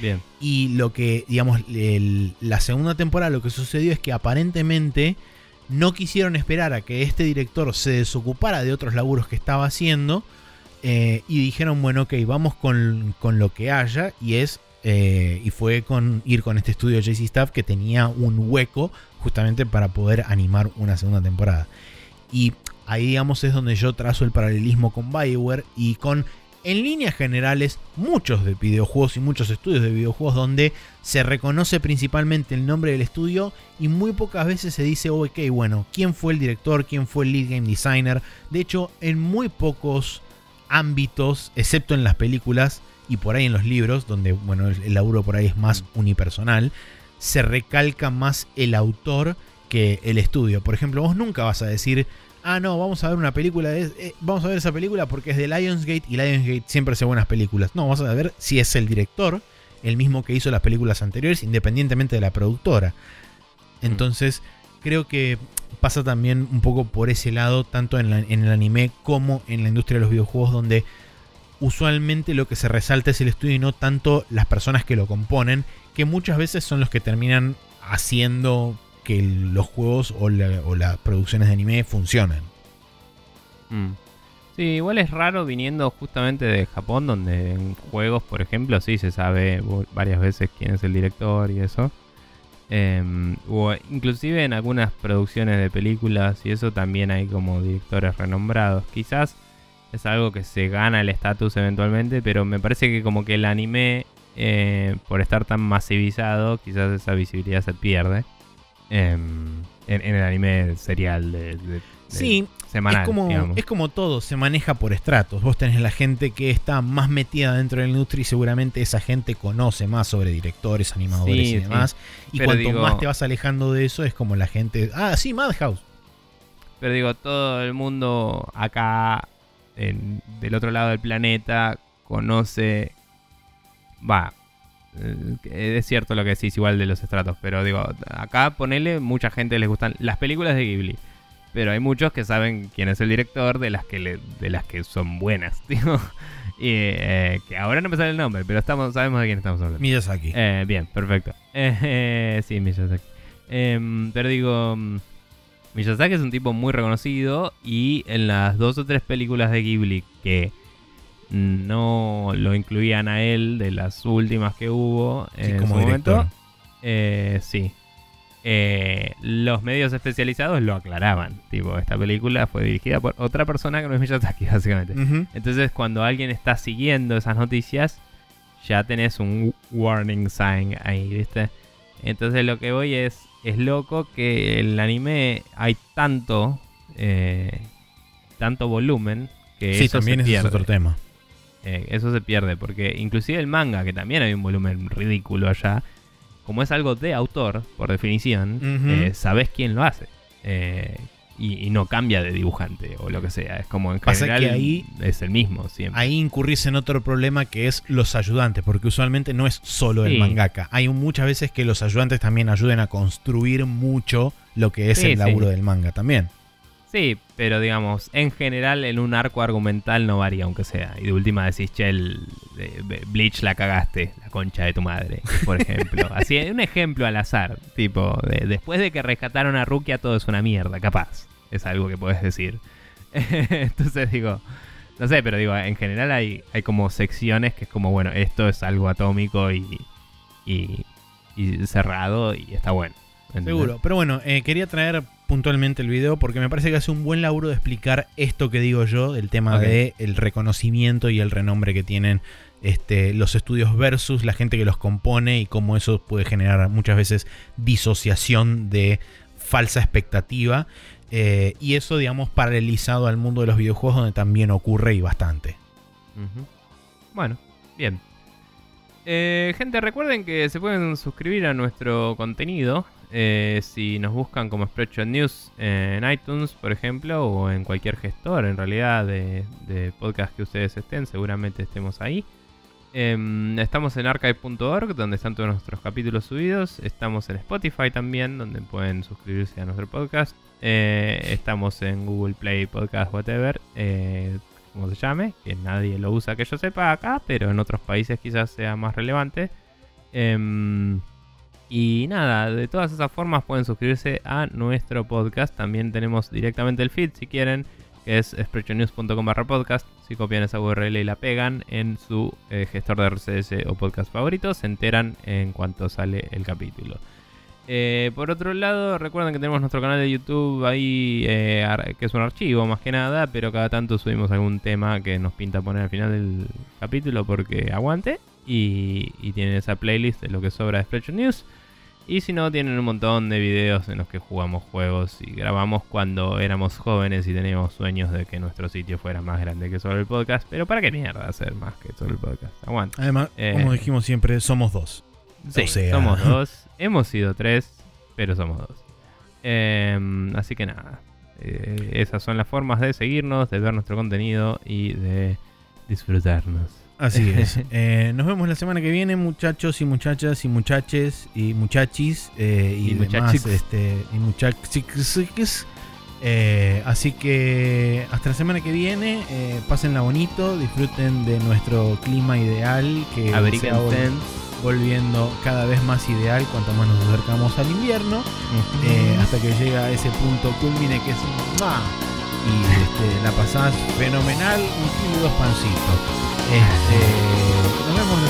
Bien.
Y lo que, digamos, la segunda temporada lo que sucedió es que aparentemente no quisieron esperar a que este director se desocupara de otros laburos que estaba haciendo eh, y dijeron, bueno, ok, vamos con, lo que haya y es... Eh, y fue con ir con este estudio JC Staff que tenía un hueco justamente para poder animar una segunda temporada. Y ahí digamos es donde yo trazo el paralelismo con Bioware y con en líneas generales muchos de videojuegos y muchos estudios de videojuegos donde se reconoce principalmente el nombre del estudio y muy pocas veces se dice, ok, bueno, quién fue el director, quién fue el lead game designer. De hecho, en muy pocos ámbitos, excepto en las películas y por ahí en los libros, donde bueno, el, laburo por ahí es más mm. unipersonal, se recalca más el autor que el estudio. Por ejemplo, vos nunca vas a decir, ah, no, vamos a ver una película, de, eh, vamos a ver esa película porque es de Lionsgate y Lionsgate siempre hace buenas películas. No, vamos a ver si es el director, el mismo que hizo las películas anteriores, independientemente de la productora. Mm. Entonces, creo que pasa también un poco por ese lado, tanto en, el anime como en la industria de los videojuegos, donde usualmente lo que se resalta es el estudio y no tanto las personas que lo componen, que muchas veces son los que terminan haciendo que los juegos o, las producciones de anime funcionen.
Mm. Sí, igual es raro viniendo justamente de Japón, donde en juegos, por ejemplo, sí se sabe varias veces quién es el director y eso. Em, o inclusive en algunas producciones de películas y eso también hay como directores renombrados. Quizás es algo que se gana el estatus eventualmente, pero me parece que como que el anime, eh, por estar tan masivizado, quizás esa visibilidad se pierde. Em, en, el anime serial de,
sí, semanal. Es como, es como todo, se maneja por estratos. Vos tenés la gente que está más metida dentro de la industria y seguramente esa gente conoce más sobre directores, animadores y demás. Y cuanto más te vas alejando de eso, es como la gente. Ah, sí, Madhouse.
Pero digo, todo el mundo acá, del otro lado del planeta, conoce. Va, eh, es cierto lo que decís, igual de los estratos, pero digo, acá ponele, mucha gente les gustan las películas de Ghibli. Pero hay muchos que saben quién es el director de las que le, de las que son buenas, digo. Y eh, que ahora no me sale el nombre, pero estamos, sabemos de quién estamos hablando.
Miyazaki.
Eh, bien, perfecto. sí, Miyazaki. Em, pero digo, mm, Miyazaki es un tipo muy reconocido y en las dos o tres películas de Ghibli que no lo incluían a él de las últimas que hubo en como momento. Eh, sí. Eh, los medios especializados lo aclaraban. Tipo, esta película fue dirigida por otra persona que no es Miyazaki, básicamente. Entonces, cuando alguien está siguiendo esas noticias, ya tenés un warning sign ahí, ¿viste? Entonces, lo que voy es, es loco que el anime hay tanto, eh, tanto volumen que
sí, también es otro tema.
Eh, eso se pierde, porque inclusive el manga, que también hay un volumen ridículo allá, como es algo de autor, por definición, eh, sabes quién lo hace. Eh, y, no cambia de dibujante o lo que sea. Es como en general que ahí, es el mismo siempre.
Ahí incurrís en otro problema que es los ayudantes, porque usualmente no es solo el mangaka. Hay muchas veces que los ayudantes también ayuden a construir mucho lo que es el laburo del manga también.
Sí, pero digamos, en general en un arco argumental no varía, aunque sea. Y de última decís, che, Bleach la cagaste, la concha de tu madre, por ejemplo. Así, un ejemplo al azar, tipo, después de que rescataron a Rukia todo es una mierda, capaz. Es algo que puedes decir. Entonces digo, no sé, pero digo, en general hay, hay como secciones que es como, bueno, esto es algo atómico y, y, cerrado y está bueno.
Seguro, pero bueno, eh, quería traer puntualmente el video porque me parece que hace un buen laburo de explicar esto que digo yo, del tema de el reconocimiento y el renombre que tienen este, los estudios versus la gente que los compone y cómo eso puede generar muchas veces disociación de falsa expectativa. Eh, y eso, digamos, paralelizado al mundo de los videojuegos donde también ocurre y bastante.
Bueno, bien. Eh, gente, recuerden que se pueden suscribir a nuestro contenido eh, si nos buscan como Spreadshot News en iTunes, por ejemplo, o en cualquier gestor, en realidad, de, de podcast que ustedes estén, seguramente estemos ahí. Em, estamos en archive.org, donde están todos nuestros capítulos subidos. Estamos en Spotify también, donde pueden suscribirse a nuestro podcast. Eh, estamos en Google Play Podcast, whatever, eh, como se llame, que nadie lo usa que yo sepa acá, pero en otros países quizás sea más relevante. Y nada, de todas esas formas pueden suscribirse a nuestro podcast. También tenemos directamente el feed si quieren, que es sprechonews.com barra podcast. Si copian esa URL y la pegan en su eh, gestor de RCS o podcast favorito, se enteran en cuanto sale el capítulo. Eh, por otro lado, recuerden que tenemos nuestro canal de YouTube ahí, eh, que es un archivo más que nada, pero cada tanto subimos algún tema que nos pinta poner al final del capítulo porque aguante. Y, y tienen esa playlist de lo que sobra de Spreadshot News. Y si no, tienen un montón de videos en los que jugamos juegos y grabamos cuando éramos jóvenes y teníamos sueños de que nuestro sitio fuera más grande que solo el podcast. Pero ¿para qué mierda hacer más que solo el podcast? Aguanta.
Además,
Eh,
como dijimos siempre, somos dos.
Sí,
O sea-
somos dos. Hemos sido tres, pero somos dos. Em, así que nada. eh, esas son las formas de seguirnos, de ver nuestro contenido y de disfrutarnos.
Así es. Eh, nos vemos la semana que viene, muchachos y muchachas y muchaches y muchachis eh, y,
Y
demás. Este, y muchachix. Eh, así que hasta la semana que viene, eh, pásenla bonito, disfruten de nuestro clima ideal que se va volviendo cada vez más ideal cuanto más nos acercamos al invierno, eh, hasta que llega ese punto culmine que es ¡mua! Y este, la pasás fenomenal, un dos pancitos. Este, nos vemos